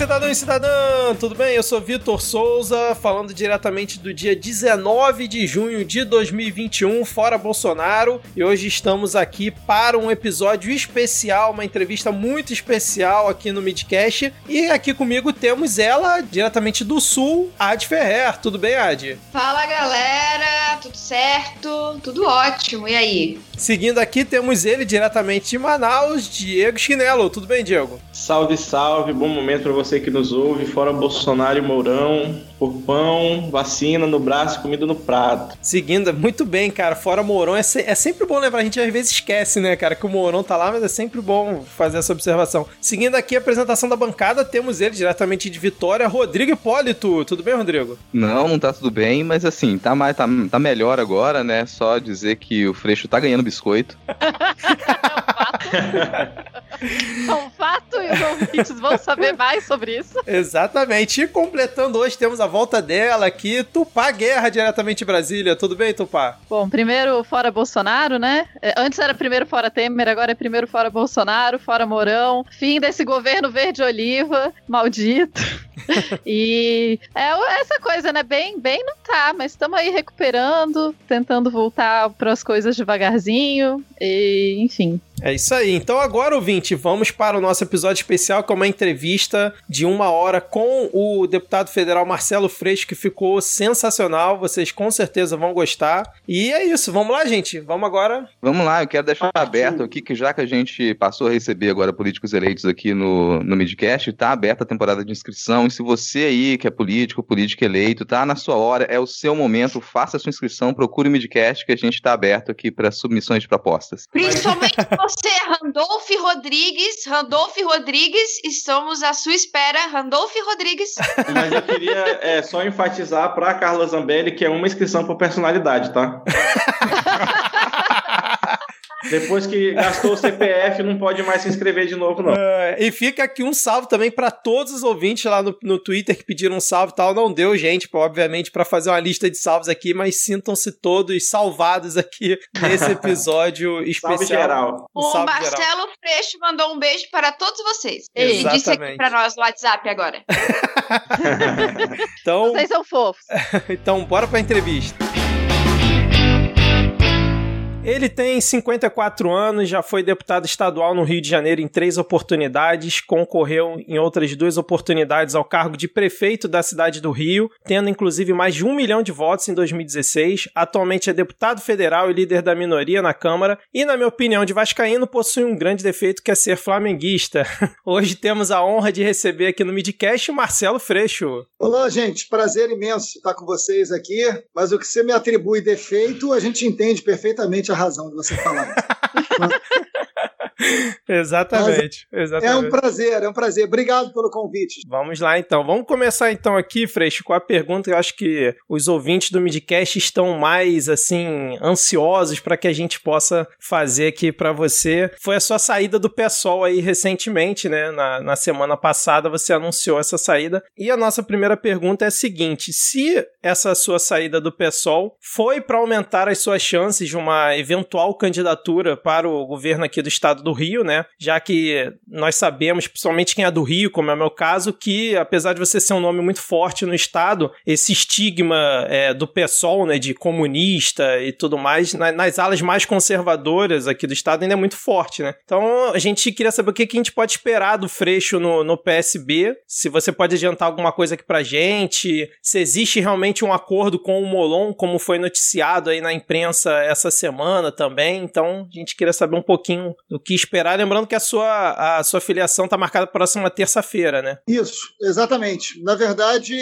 Cidadão e cidadã! Tudo bem? Eu sou Vitor Souza, falando diretamente do dia 19 de junho de 2021, fora Bolsonaro. E hoje estamos aqui para um episódio especial, uma entrevista muito especial aqui no Midcast. E aqui comigo temos ela, diretamente do Sul, Ad Ferrer. Tudo bem, Ad? Fala, galera! Tudo certo? Tudo ótimo. E aí? Seguindo aqui, temos ele diretamente de Manaus, Diego Chinelo. Tudo bem, Diego? Salve, salve, bom momento para você que nos ouve, fora Bolsonaro e Mourão, por pão, vacina no braço e comida no prato. Seguindo, muito bem, cara, fora Mourão, é, se, é sempre bom lembrar, a gente às vezes esquece, né, cara, que o Mourão tá lá, mas é sempre bom fazer essa observação. Seguindo aqui a apresentação da bancada, temos ele diretamente de Vitória, Rodrigo Hipólito. Tudo bem, Rodrigo? Não, não tá tudo bem, mas assim, tá, mais, tá, tá melhor agora, né, só dizer que o Freixo tá ganhando biscoito. é um fato e os ouvintes vão saber mais sobre isso. Exatamente. E completando hoje, temos a volta dela aqui, Tupá Guerra, diretamente de Brasília. Tudo bem, Tupá? Bom, primeiro fora Bolsonaro, né? É, antes era primeiro fora Temer, agora é primeiro fora Bolsonaro, fora Mourão. Fim desse governo verde-oliva, maldito. e é essa coisa, né? Bem, bem não tá, mas estamos aí recuperando, tentando voltar para as coisas devagarzinho. E, enfim, é isso aí. Então agora, ouvinte, vamos para o nosso episódio especial, que é uma entrevista de uma hora com o deputado federal Marcelo Freixo, que ficou sensacional. Vocês com certeza vão gostar. E é isso. Vamos lá, gente. Vamos agora. Vamos lá. Eu quero deixar aberto aqui que já que a gente passou a receber agora políticos eleitos aqui no, no Midcast, tá aberta a temporada de inscrição. E se você aí que é político, político eleito, tá na sua hora, é o seu momento, faça a sua inscrição, procure o Midcast, que a gente está aberto aqui para submissões de propostas. Principalmente você, Randolph Rodrigues. Randolph Rodrigues, estamos à sua espera. Randolph Rodrigues. Mas eu queria é, só enfatizar para Carla Zambelli que é uma inscrição por personalidade, tá? Depois que gastou o CPF, não pode mais se inscrever de novo, não. Uh, e fica aqui um salve também para todos os ouvintes lá no, no Twitter que pediram um salve e tal. Não deu, gente, obviamente, para fazer uma lista de salves aqui, mas sintam-se todos salvados aqui nesse episódio especial. Salve geral. Um o salve Marcelo geral. Freixo mandou um beijo para todos vocês. Ele disse aqui para nós no WhatsApp agora. então, Vocês são fofos. então, bora pra entrevista. Ele tem 54 anos, já foi deputado estadual no Rio de Janeiro em três oportunidades, concorreu em outras duas oportunidades ao cargo de prefeito da cidade do Rio, tendo inclusive mais de um milhão de votos em 2016. Atualmente é deputado federal e líder da minoria na Câmara, e, na minha opinião, de Vascaíno, possui um grande defeito que é ser flamenguista. Hoje temos a honra de receber aqui no Midcast Marcelo Freixo. Olá, gente, prazer imenso estar com vocês aqui, mas o que você me atribui defeito, a gente entende perfeitamente a razão de você falar. exatamente, exatamente. É um prazer, é um prazer. Obrigado pelo convite. Vamos lá então. Vamos começar então aqui, Freixo, com a pergunta que eu acho que os ouvintes do Midcast estão mais assim ansiosos para que a gente possa fazer aqui para você. Foi a sua saída do PSOL aí recentemente, né? Na, na semana passada você anunciou essa saída. E a nossa primeira pergunta é a seguinte: se essa sua saída do PSOL foi para aumentar as suas chances de uma eventual candidatura para o governo aqui do estado do Rio, né? Já que nós sabemos, principalmente quem é do Rio, como é o meu caso, que apesar de você ser um nome muito forte no estado, esse estigma é, do PSOL, né, de comunista e tudo mais, na, nas alas mais conservadoras aqui do estado ainda é muito forte, né? Então a gente queria saber o que, que a gente pode esperar do Freixo no, no PSB, se você pode adiantar alguma coisa aqui pra gente, se existe realmente um acordo com o Molon, como foi noticiado aí na imprensa essa semana também. Então a gente queria saber um pouquinho do que esperar. Lembrando que a sua, a sua filiação está marcada para a próxima terça-feira, né? Isso, exatamente. Na verdade,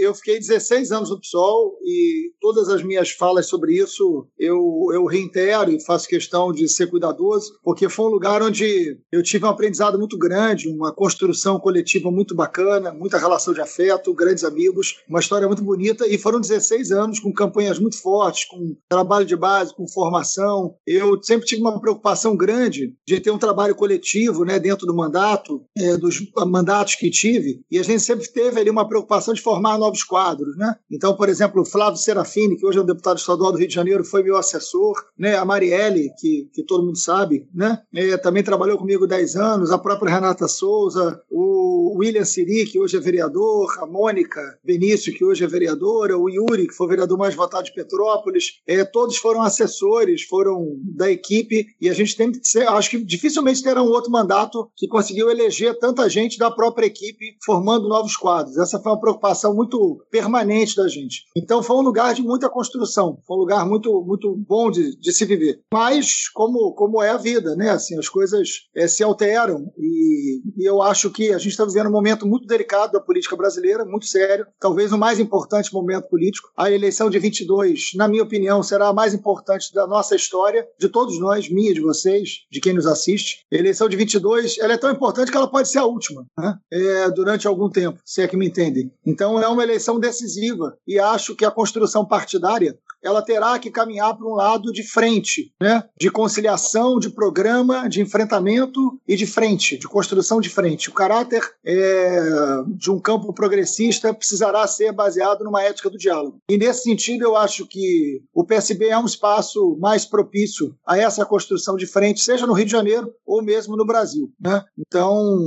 eu fiquei 16 anos no PSOL e todas as minhas falas sobre isso eu, eu reitero e faço questão de ser cuidadoso, porque foi um lugar onde eu tive um aprendizado muito grande, uma construção coletiva muito bacana, muita relação de afeto, grandes amigos, uma história muito bonita e foram 16 anos com campanhas muito fortes, com trabalho de base, com formação. Eu sempre tive uma preocupação grande grande de ter um trabalho coletivo né, dentro do mandato, é, dos mandatos que tive, e a gente sempre teve ali uma preocupação de formar novos quadros. Né? Então, por exemplo, o Flávio Serafini, que hoje é um deputado estadual do Rio de Janeiro, foi meu assessor, né? a Marielle, que, que todo mundo sabe, né? É, também trabalhou comigo 10 anos, a própria Renata Souza, o William Siri, que hoje é vereador, a Mônica Benício, que hoje é vereadora, o Yuri, que foi vereador mais votado de Petrópolis, é, todos foram assessores, foram da equipe, e a gente tem que ser, acho que dificilmente terá um outro mandato que conseguiu eleger tanta gente da própria equipe, formando novos quadros. Essa foi uma preocupação muito permanente da gente. Então foi um lugar de muita construção, foi um lugar muito, muito bom de, de se viver. Mas como, como é a vida, né? Assim, as coisas é, se alteram e, e eu acho que a gente está vivendo um momento muito delicado da política brasileira, muito sério, talvez o mais importante momento político. A eleição de 22, na minha opinião, será a mais importante da nossa história, de todos nós, minha, de vocês, de quem nos assiste. A eleição de 22, ela é tão importante que ela pode ser a última, né? É, durante algum tempo, se é que me entendem. Então é uma eleição decisiva e acho que a construção partidária ela terá que caminhar para um lado de frente, né? de conciliação, de programa, de enfrentamento e de frente, de construção de frente. O caráter é, de um campo progressista precisará ser baseado numa ética do diálogo. E nesse sentido, eu acho que o PSB é um espaço mais propício a essa construção de frente, seja no Rio de Janeiro ou mesmo no Brasil. Né? Então,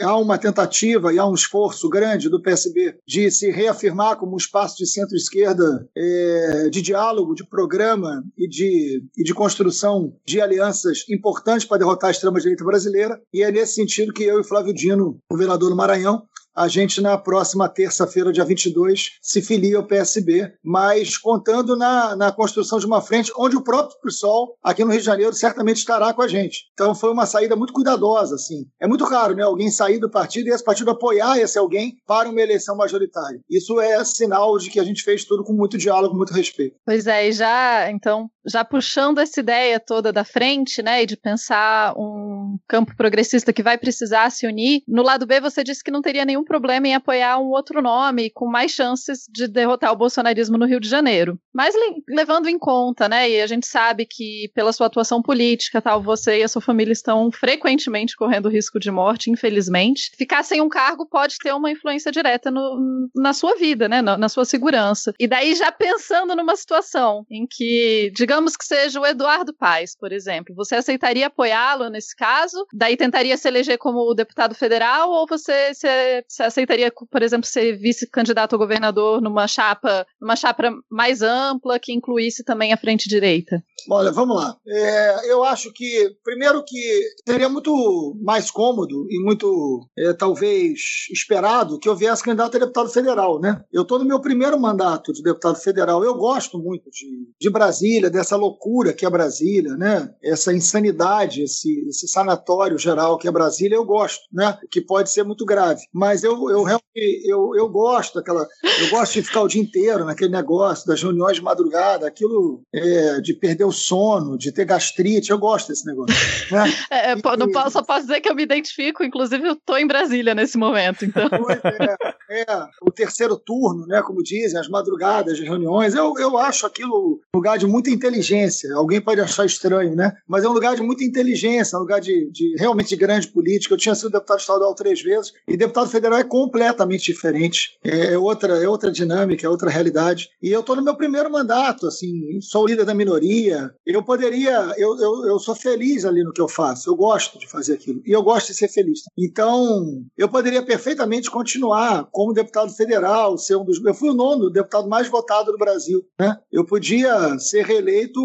há uma tentativa e há um esforço grande do PSB de se reafirmar como um espaço de centro-esquerda é, de diálogo, de programa e de, e de construção de alianças importantes para derrotar a extrema-direita brasileira. E é nesse sentido que eu e Flávio Dino, governador do Maranhão, a gente na próxima terça-feira, dia 22, se filia ao PSB, mas contando na, na construção de uma frente onde o próprio PSOL, aqui no Rio de Janeiro, certamente estará com a gente. Então foi uma saída muito cuidadosa, assim. É muito raro, né, alguém sair do partido e esse partido apoiar esse alguém para uma eleição majoritária. Isso é sinal de que a gente fez tudo com muito diálogo, muito respeito. Pois é, e já, então, já puxando essa ideia toda da frente, né, e de pensar um campo progressista que vai precisar se unir, no lado B você disse que não teria nenhum problema em apoiar um outro nome com mais chances de derrotar o bolsonarismo no Rio de Janeiro. Mas levando em conta, né, e a gente sabe que pela sua atuação política, tal, você e a sua família estão frequentemente correndo risco de morte, infelizmente. Ficar sem um cargo pode ter uma influência direta no, na sua vida, né, na, na sua segurança. E daí já pensando numa situação em que, digamos que seja o Eduardo Paes, por exemplo, você aceitaria apoiá-lo nesse caso? Daí tentaria se eleger como deputado federal ou você se, se aceitaria, por exemplo, ser vice-candidato a governador numa chapa, numa chapa mais ampla que incluísse também a frente direita? Olha, vamos lá. É, eu acho que, primeiro, que seria muito mais cômodo e muito, é, talvez, esperado que eu viesse candidato a deputado federal, né? Eu estou no meu primeiro mandato de deputado federal. Eu gosto muito de, de Brasília, dessa loucura que é Brasília, né? Essa insanidade, esse, esse sanatório geral que é Brasília, eu gosto, né? Que pode ser muito grave. Mas eu, eu realmente eu, eu gosto daquela. Eu gosto de ficar o dia inteiro naquele negócio das reuniões de madrugada, aquilo é, de perder o sono, de ter gastrite, eu gosto desse negócio. Né? É, é e, não posso, só posso dizer que eu me identifico, inclusive eu estou em Brasília nesse momento. Então. É, é, o terceiro turno, né, como dizem, as madrugadas, as reuniões, eu, eu acho aquilo um lugar de muita inteligência. Alguém pode achar estranho, né? Mas é um lugar de muita inteligência, um lugar de, de realmente de grande política. Eu tinha sido deputado estadual três vezes e deputado federal é completamente diferente. É, é outra, é outra dinâmica, é outra realidade. E eu estou no meu primeiro mandato, assim, sou líder da minoria. Eu poderia, eu, eu, eu sou feliz ali no que eu faço. Eu gosto de fazer aquilo e eu gosto de ser feliz. Então, eu poderia perfeitamente continuar como deputado federal, ser um dos. Eu fui o nono deputado mais votado do Brasil, né? Eu podia ser reeleito,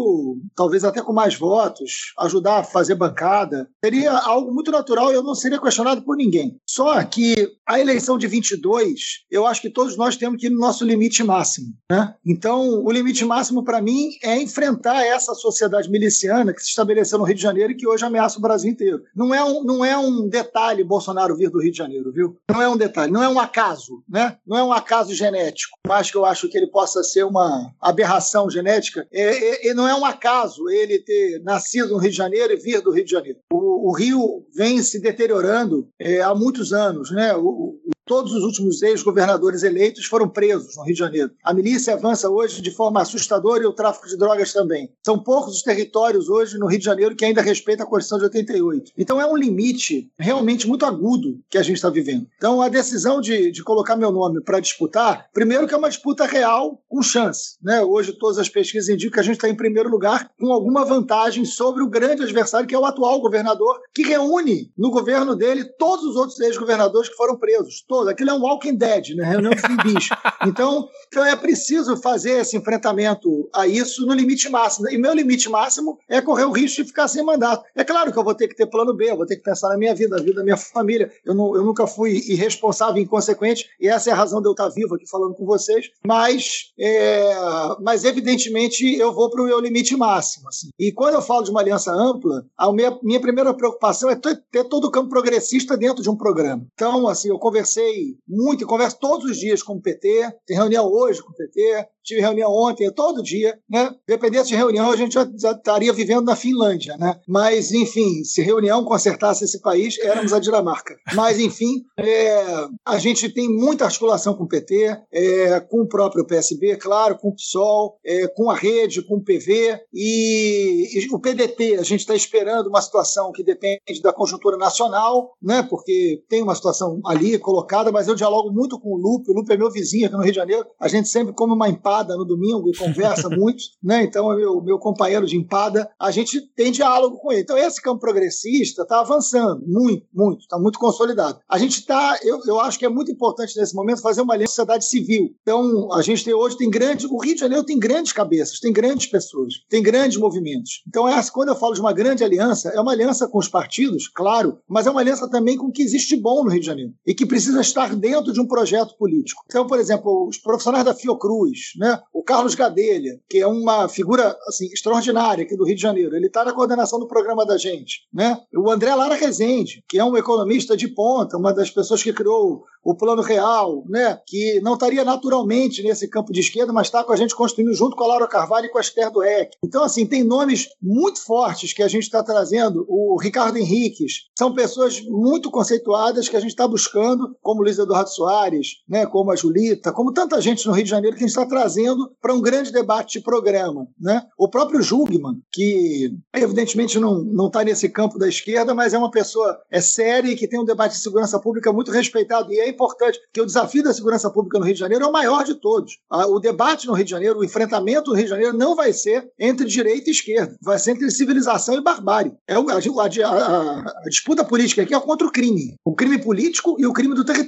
talvez até com mais votos, ajudar a fazer bancada. Seria algo muito natural e eu não seria questionado por ninguém. Só que a eleição de 22, eu acho que todos nós temos que ir no nosso limite máximo. Né? Então, o limite máximo para mim é enfrentar essa sociedade miliciana que se estabeleceu no Rio de Janeiro e que hoje ameaça o Brasil inteiro. Não é um, não é um detalhe Bolsonaro vir do Rio de Janeiro, viu? Não é um detalhe, não é um acaso, né? Não é um acaso genético. Mas que eu acho que ele possa ser uma aberração genética. É, é, não é um acaso ele ter nascido no Rio de Janeiro e vir do Rio de Janeiro. O, o Rio vem se deteriorando é, há muitos anos, né? O, todos os últimos ex-governadores eleitos foram presos no Rio de Janeiro. A milícia avança hoje de forma assustadora e o tráfico de drogas também. São poucos os territórios hoje no Rio de Janeiro que ainda respeitam a Constituição de 88. Então é um limite realmente muito agudo que a gente está vivendo. Então a decisão de, de colocar meu nome para disputar, primeiro que é uma disputa real com chance. Né? Hoje todas as pesquisas indicam que a gente está em primeiro lugar com alguma vantagem sobre o grande adversário que é o atual governador, que reúne no governo dele todos os outros ex-governadores que foram presos. Todos. Aquilo é um Walking Dead, né? reunião de zumbis. Então, então é preciso fazer esse enfrentamento a isso no limite máximo. E meu limite máximo é correr o risco de ficar sem mandato. É claro que eu vou ter que ter plano B, eu vou ter que pensar na minha vida, na vida da minha família. Eu, não, eu nunca fui irresponsável, inconsequente, e essa é a razão de eu estar vivo aqui falando com vocês. Mas, é, mas evidentemente, eu vou para o meu limite máximo. Assim. E quando eu falo de uma aliança ampla, a minha, minha primeira preocupação é ter todo o campo progressista dentro de um programa. Então, assim, eu conversei muito, e converso todos os dias com o PT, tem reunião hoje com o PT, tive reunião ontem, todo dia, né? Dependesse de reunião, a gente já, já, estaria vivendo na Finlândia, né? Mas, enfim, se reunião consertasse esse país, éramos a Dinamarca. Mas, enfim, é, a gente tem muita articulação com o PT, é, com o próprio PSB, claro, com o PSOL, é, com a rede, com o PV e, e o PDT. A gente está esperando uma situação que depende da conjuntura nacional, né? Porque tem uma situação ali colocada, mas eu dialogo muito com o Lupe. O Lupe é meu vizinho aqui no Rio de Janeiro. A gente sempre come uma empada no domingo e conversa muito, né? Então, é meu, meu companheiro de empada, a gente tem diálogo com ele. Então, esse campo progressista está avançando muito, muito, está muito consolidado. A gente está, eu, eu acho que é muito importante nesse momento fazer uma aliança sociedade civil. Então, a gente tem, hoje tem grandes, o Rio de Janeiro tem grandes cabeças, tem grandes pessoas, tem grandes movimentos. Então, essa, quando eu falo de uma grande aliança, é uma aliança com os partidos, claro, mas é uma aliança também com o que existe de bom no Rio de Janeiro e que precisa estar dentro de um projeto político. Então, por exemplo, os profissionais da Fiocruz, né? O Carlos Gadelha, que é uma figura assim, extraordinária aqui do Rio de Janeiro, ele está na coordenação do programa da gente. Né? O André Lara Rezende, que é um economista de ponta, uma das pessoas que criou o Plano Real, né? que não estaria naturalmente nesse campo de esquerda, mas está com a gente construindo junto com a Laura Carvalho e com a Esther Dueck. Então, assim, tem nomes muito fortes que a gente está trazendo. O Ricardo Henriques, são pessoas muito conceituadas que a gente está buscando, como Luiz Eduardo Soares, né? como a Julita, como tanta gente no Rio de Janeiro que a gente está trazendo para um grande debate de programa. Né? O próprio Jugman, que evidentemente não está nesse campo da esquerda, mas é uma pessoa é séria e que tem um debate de segurança pública muito respeitado e é importante, porque o desafio da segurança pública no Rio de Janeiro é o maior de todos. O debate no Rio de Janeiro, o enfrentamento no Rio de Janeiro não vai ser entre direita e esquerda, vai ser entre civilização e barbárie. É a, a, a disputa política aqui é contra o crime, o crime político e o crime do território.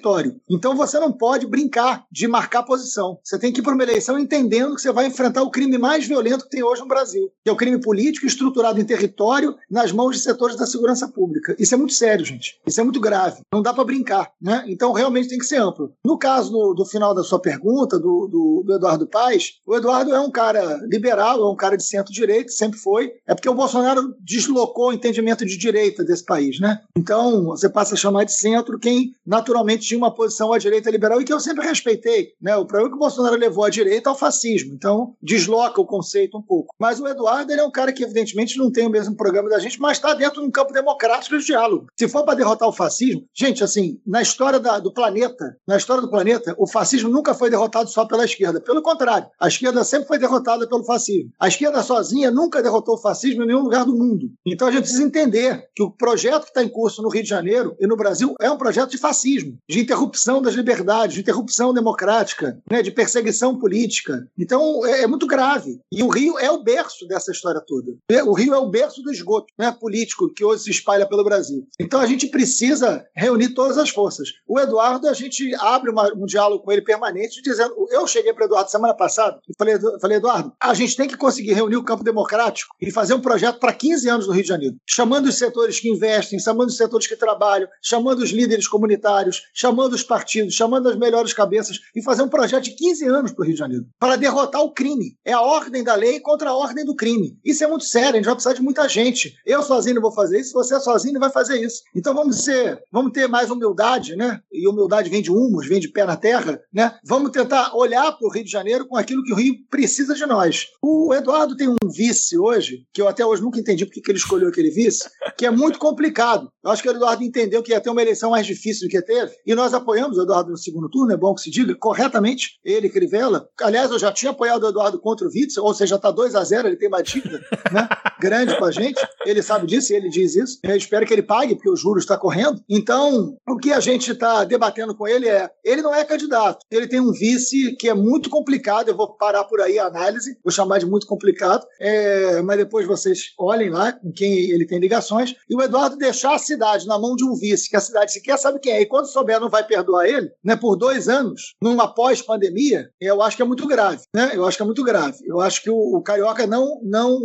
Então você não pode brincar de marcar posição. Você tem que ir para uma eleição entendendo que você vai enfrentar o crime mais violento que tem hoje no Brasil, que é o crime político estruturado em território nas mãos de setores da segurança pública. Isso é muito sério, gente. Isso é muito grave. Não dá para brincar, né? Então realmente realmente tem que ser amplo. No caso do, do final da sua pergunta, do, do, do, Eduardo Paes, o Eduardo é um cara liberal, é um cara de centro-direita, sempre foi. É porque o Bolsonaro deslocou o entendimento de direita desse país, né? Então, você passa a chamar de centro quem naturalmente tinha uma posição à direita liberal e que eu sempre respeitei. Né? O problema é que o Bolsonaro levou à direita ao fascismo, então desloca o conceito um pouco. Mas o Eduardo ele é um cara que, evidentemente, não tem o mesmo programa da gente, mas está dentro de um campo democrático de diálogo. Se for para derrotar o fascismo, gente, assim, na história da, do planeta, na história do planeta, o fascismo nunca foi derrotado só pela esquerda. Pelo contrário, a esquerda sempre foi derrotada pelo fascismo. A esquerda sozinha nunca derrotou o fascismo em nenhum lugar do mundo. Então a gente precisa entender que o projeto que está em curso no Rio de Janeiro e no Brasil é um projeto de fascismo, de interrupção das liberdades, de interrupção democrática, né, de perseguição política. Então é, é muito grave. E o Rio é o berço dessa história toda. O Rio é o berço do esgoto né, político que hoje se espalha pelo Brasil. Então a gente precisa reunir todas as forças. O Eduardo a gente abre uma, um diálogo com ele permanente, dizendo. Eu cheguei para Eduardo semana passada e falei, falei, Eduardo, a gente tem que conseguir reunir o campo democrático e fazer um projeto para 15 anos no Rio de Janeiro, chamando os setores que investem, chamando os setores que trabalham, chamando os líderes comunitários, chamando os partidos, chamando as melhores cabeças e fazer um projeto de 15 anos para o Rio de Janeiro, para derrotar o crime. É a ordem da lei contra a ordem do crime. Isso é muito sério, a gente vai precisar de muita gente. Eu sozinho não vou fazer isso, você sozinho não vai fazer isso. Então vamos ser, vamos ter mais humildade, né? E humildade vem de humus, vem de pé na terra, né? Vamos tentar olhar para o Rio de Janeiro com aquilo que o Rio precisa de nós. O Eduardo tem um vice hoje, que eu até hoje nunca entendi porque que ele escolheu aquele vice, que é muito complicado. Eu acho que o Eduardo entendeu que ia ter uma eleição mais difícil do que teve, e nós apoiamos o Eduardo no segundo turno, é bom que se diga, corretamente, ele, Crivella. Aliás, eu já tinha apoiado o Eduardo contra o Witzel, ou seja, está 2 a 0 ele tem dívida né, grande com a gente, ele sabe disso e ele diz isso. Eu espero que ele pague, porque o juros está correndo. Então, o que a gente está debatendo com ele é: ele não é candidato, ele tem um vice que é muito complicado, eu vou parar por aí a análise, vou chamar de muito complicado, é, mas depois vocês olhem lá com quem ele tem ligações. E o Eduardo deixar a cidade na mão de um vice, que a cidade sequer sabe quem é, e quando souber não vai perdoar ele, né, por dois anos, numa pós-pandemia, eu acho que é muito grave. Né? Eu acho que é muito grave. Eu acho que o, o Carioca não, não,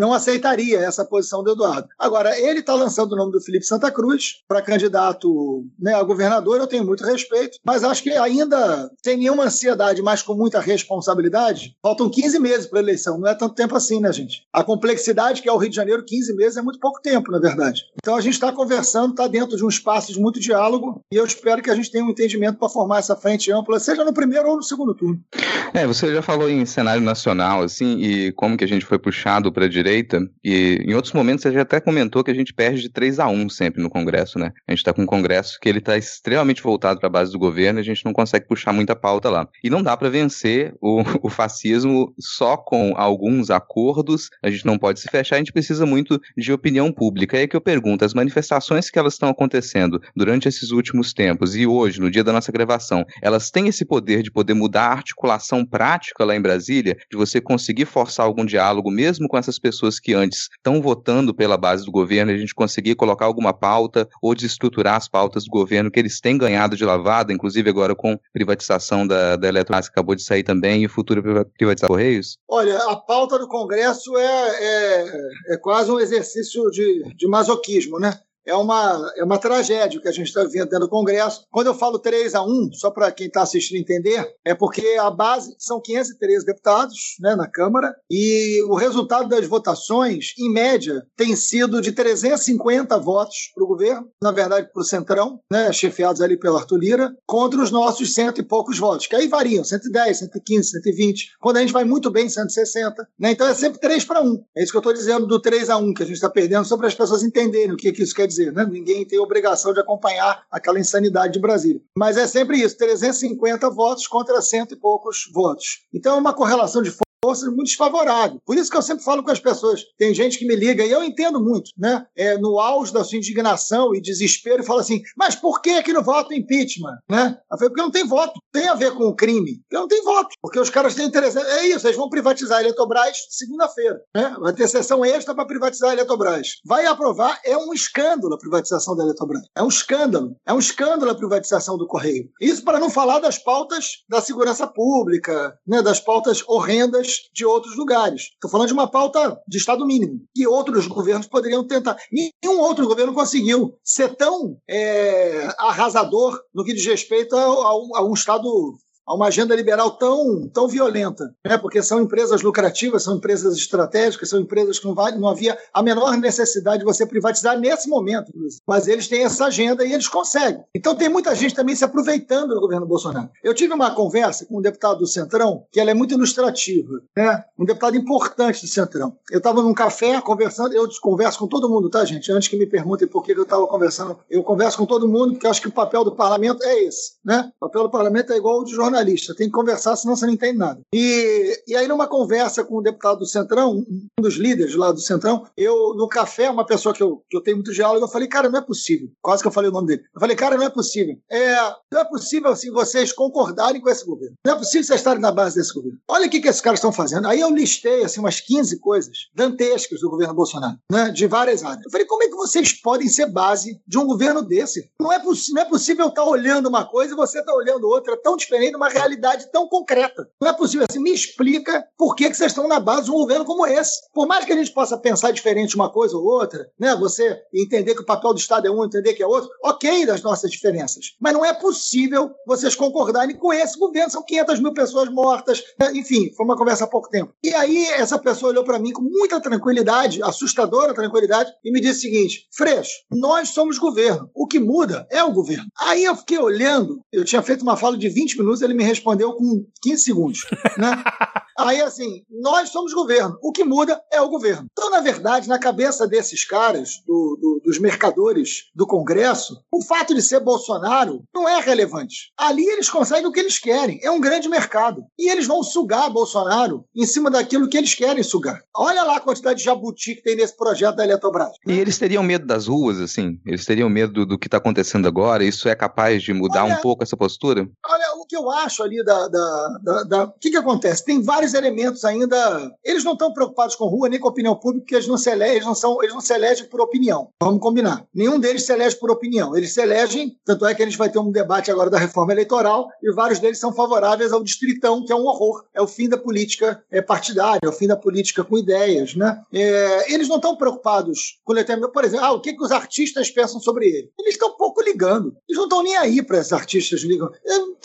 não aceitaria essa posição do Eduardo. Agora, ele está lançando o nome do Felipe Santa Cruz para candidato né, a governador, eu tenho muito respeito, mas acho que ainda sem nenhuma ansiedade, mas com muita responsabilidade, faltam 15 meses para a eleição. Não é tanto tempo assim, né, gente? A complexidade que é o Rio de Janeiro, 15 meses é muito pouco tempo, na verdade. Então a gente está conversando, está dentro de um espaço de muito diálogo e eu espero que a gente tenha um entendimento para formar essa frente ampla, seja no primeiro ou no segundo turno. É, você já falou em cenário nacional, assim, e como que a gente foi puxado para a direita, e em outros momentos você já até comentou que a gente perde de 3 a 1 sempre no Congresso, né? A gente está com um Congresso que ele está extremamente voltado para a base do governo e a gente não consegue puxar muita pauta lá. E não dá para vencer o, o fascismo só com alguns acordos, a gente não pode se fechar, a gente precisa muito de opinião pública. É que eu pergunto, as manifestações que elas estão acontecendo durante esses últimos tempos e hoje, no dia da nossa gravação, elas têm esse poder de poder mudar a articulação prática lá em Brasília, de você conseguir forçar algum diálogo, mesmo com essas pessoas que antes estão votando pela base do governo, a gente conseguir colocar alguma pauta ou desestruturar as pautas do governo que eles têm ganhado de lavada, inclusive agora com privatização da, da Eletrobras, que acabou de sair também, e o futuro privatização Correios? Olha, a pauta do Congresso é, é, é quase um exercício de, de masoquismo, né? É uma, é uma tragédia o que a gente está vendo dentro do Congresso. Quando eu falo 3 a 1, só para quem está assistindo entender, é porque a base são 513 deputados né, na Câmara e o resultado das votações, em média, tem sido de 350 votos para o governo, na verdade para o Centrão, né, chefiados ali pelo Arthur Lira, contra os nossos cento e poucos votos, que aí variam, 110, 115, 120, quando a gente vai muito bem, 160. Né, então é sempre 3 para 1. É isso que eu estou dizendo do 3 a 1, que a gente está perdendo, só para as pessoas entenderem o que, que isso quer dizer, né? ninguém tem obrigação de acompanhar aquela insanidade de Brasília. Mas é sempre isso: 350 votos contra cento e poucos votos. Então é uma correlação de forças muito desfavorável. Por isso que eu sempre falo com as pessoas. Tem gente que me liga, e eu entendo muito, né? É, no auge da sua indignação e desespero, fala assim: mas por que que não vota impeachment? Né? Eu falei, porque não tem voto. Tem a ver com o crime. Porque não tem voto. Porque os caras têm interesse. É isso, eles vão privatizar a Eletrobras segunda-feira. Né? Vai ter sessão extra para privatizar a Eletrobras. Vai aprovar, é um escândalo a privatização da Eletrobras. É um escândalo. É um escândalo a privatização do Correio. Isso para não falar das pautas da segurança pública, né? das pautas horrendas de outros lugares. Estou falando de uma pauta de Estado mínimo, que outros governos poderiam tentar. Nenhum outro governo conseguiu ser tão é, arrasador no que diz respeito a, a, a um Estado a uma agenda liberal tão, tão violenta, né? porque são empresas lucrativas, são empresas estratégicas, são empresas que não, vai, não havia a menor necessidade de você privatizar nesse momento, mas eles têm essa agenda e eles conseguem. Então tem muita gente também se aproveitando do governo Bolsonaro. Eu tive uma conversa com um deputado do Centrão, que ela é muito ilustrativa, né? um deputado importante do Centrão. Eu estava num café conversando, eu converso com todo mundo, tá, gente? Antes que me perguntem por que eu estava conversando, eu converso com todo mundo, porque acho que o papel do parlamento é esse. Né? O papel do parlamento é igual ao de jornalista jornalista, tem que conversar, senão você não entende nada. E, e aí, numa conversa com o deputado do Centrão, um dos líderes lá do Centrão, eu, no café, uma pessoa que eu, que eu tenho muito diálogo, eu falei, cara, não é possível. Quase que eu falei o nome dele. Eu falei, cara, não é possível. É, não é possível assim, vocês concordarem com esse governo. Não é possível vocês estarem na base desse governo. Olha o que, que esses caras estão fazendo. Aí eu listei assim, umas 15 coisas dantescas do governo Bolsonaro, né, de várias áreas. Eu falei, como é que vocês podem ser base de um governo desse? Não é, não é possível estar olhando uma coisa e você estar olhando outra tão diferente uma realidade tão concreta. Não é possível assim. Me explica por que, que vocês estão na base de um governo como esse. Por mais que a gente possa pensar diferente uma coisa ou outra, né? Você entender que o papel do Estado é um, entender que é outro, ok das nossas diferenças. Mas não é possível vocês concordarem com esse governo. São 500 mil pessoas mortas. Né? Enfim, foi uma conversa há pouco tempo. E aí essa pessoa olhou para mim com muita tranquilidade, assustadora tranquilidade, e me disse o seguinte: Freixo, nós somos governo. O que muda é o governo. Aí eu fiquei olhando, eu tinha feito uma fala de 20 minutos, ele me respondeu com 15 segundos. Né? Aí, assim, nós somos governo. O que muda é o governo. Então, na verdade, na cabeça desses caras, do, do, dos mercadores do Congresso, o fato de ser Bolsonaro não é relevante. Ali eles conseguem o que eles querem. É um grande mercado. E eles vão sugar Bolsonaro em cima daquilo que eles querem sugar. Olha lá a quantidade de jabuti que tem nesse projeto da Eletrobras. E eles teriam medo das ruas, assim? Eles teriam medo do, do que está acontecendo agora? Isso é capaz de mudar olha, um pouco essa postura? Olha, o que eu acho ali da. da, da, da... O que, que acontece? Tem vários elementos ainda. Eles não estão preocupados com rua nem com opinião pública, porque eles não se elegem, eles não, são, eles não se elegem por opinião. Vamos combinar. Nenhum deles se elege por opinião. Eles se elegem, tanto é que a gente vai ter um debate agora da reforma eleitoral, e vários deles são favoráveis ao distritão, que é um horror. É o fim da política é, partidária, é o fim da política com ideias. Né? É, eles não estão preocupados com determinado. Por exemplo, ah, o que, que os artistas pensam sobre ele? Eles estão pouco ligando. Eles não estão nem aí para esses artistas ligam. Eu,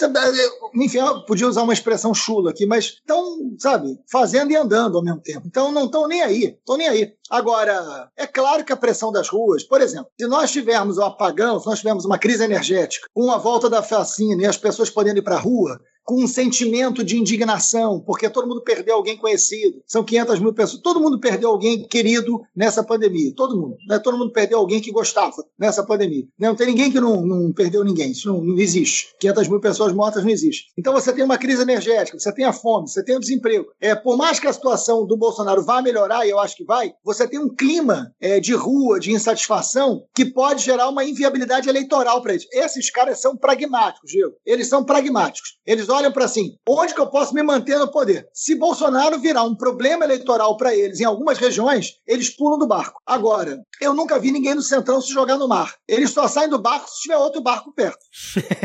enfim, eu podia usar uma expressão chula aqui, mas estão, sabe, fazendo e andando ao mesmo tempo. Então não estão nem aí. Estão nem aí. Agora, é claro que a pressão das ruas, por exemplo, se nós tivermos um apagão, se nós tivermos uma crise energética, com a volta da vacina e as pessoas podendo ir para a rua, com um sentimento de indignação, porque todo mundo perdeu alguém conhecido. São 500 mil pessoas. Todo mundo perdeu alguém querido nessa pandemia. Todo mundo. Né? Todo mundo perdeu alguém que gostava nessa pandemia. Não tem ninguém que não, não perdeu ninguém. Isso não, não, existe. 500 mil pessoas mortas não existe. Então você tem uma crise energética, você tem a fome, você tem o desemprego. É, por mais que a situação do Bolsonaro vá melhorar, e eu acho que vai, você tem um clima é, de rua, de insatisfação, que pode gerar uma inviabilidade eleitoral para eles. Esses caras são pragmáticos, Diego. Eles são pragmáticos. Eles olham para assim, onde que eu posso me manter no poder? Se Bolsonaro virar um problema eleitoral para eles em algumas regiões, eles pulam do barco. Agora, eu nunca vi ninguém no Centrão se jogar no mar. Eles só saem do barco se tiver outro barco perto.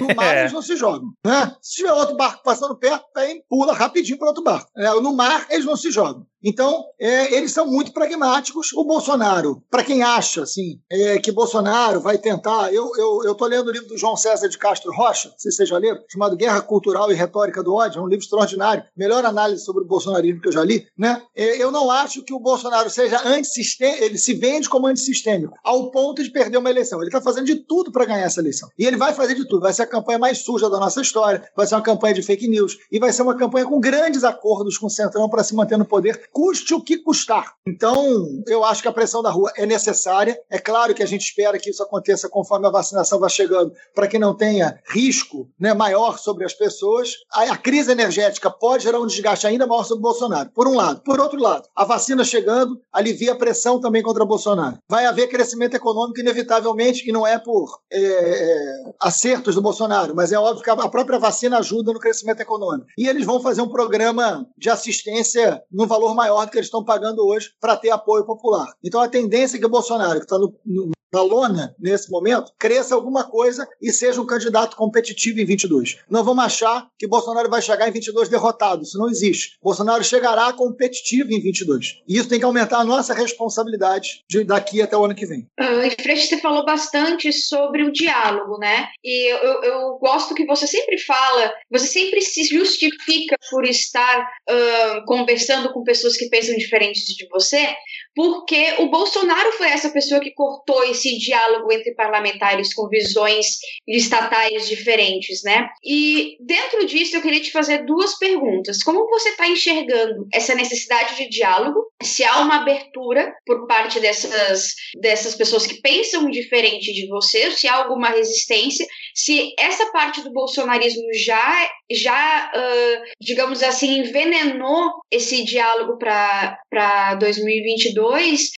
No mar é. eles não se jogam. Né? Se tiver outro barco passando perto, aí pula rapidinho para outro barco. É, no mar eles não se jogam. Então, é, eles são muito pragmáticos. O Bolsonaro, para quem acha assim, é, que Bolsonaro vai tentar. Eu estou eu, lendo o livro do João César de Castro Rocha, se vocês já leram, chamado Guerra Cultural e Retórica do Ódio. É um livro extraordinário, melhor análise sobre o bolsonarismo que eu já li. Né? É, eu não acho que o Bolsonaro seja antissistêmico, ele se vende como antissistêmico, ao ponto de perder uma eleição. Ele está fazendo de tudo para ganhar essa eleição. E ele vai fazer de tudo. Vai ser a campanha mais suja da nossa história, vai ser uma campanha de fake news, e vai ser uma campanha com grandes acordos com o Centrão para se manter no poder custe o que custar. Então, eu acho que a pressão da rua é necessária. É claro que a gente espera que isso aconteça conforme a vacinação vai chegando, para que não tenha risco né, maior sobre as pessoas. A, a, crise energética pode gerar um desgaste ainda maior sobre Bolsonaro, por um lado. Por outro lado, a vacina chegando alivia a pressão também contra Bolsonaro. Vai haver crescimento econômico, inevitavelmente, e não é por é, é, acertos do Bolsonaro, mas é óbvio que a própria vacina ajuda no crescimento econômico. E eles vão fazer um programa de assistência no valor maior do que eles estão pagando hoje para ter apoio popular. Então a tendência é que o Bolsonaro, que está no, no na lona nesse momento, cresça alguma coisa e seja um candidato competitivo em 22. Não vamos achar que Bolsonaro vai chegar em 22 derrotado, isso não existe. Bolsonaro chegará competitivo em 22. E isso tem que aumentar a nossa responsabilidade de daqui até o ano que vem. Uh, Freixo, você falou bastante sobre o diálogo, né? E eu, eu, gosto que você sempre fala, você sempre se justifica por estar uh, conversando com pessoas que pensam diferentes de você, porque o Bolsonaro foi essa pessoa que cortou esse diálogo entre parlamentares com visões estatais diferentes, né? E dentro disso eu queria te fazer duas perguntas. Como você está enxergando essa necessidade de diálogo? Se há uma abertura por parte dessas, dessas pessoas que pensam diferente de você, se há alguma resistência, se essa parte do bolsonarismo já, já uh, digamos assim, envenenou esse diálogo para 2022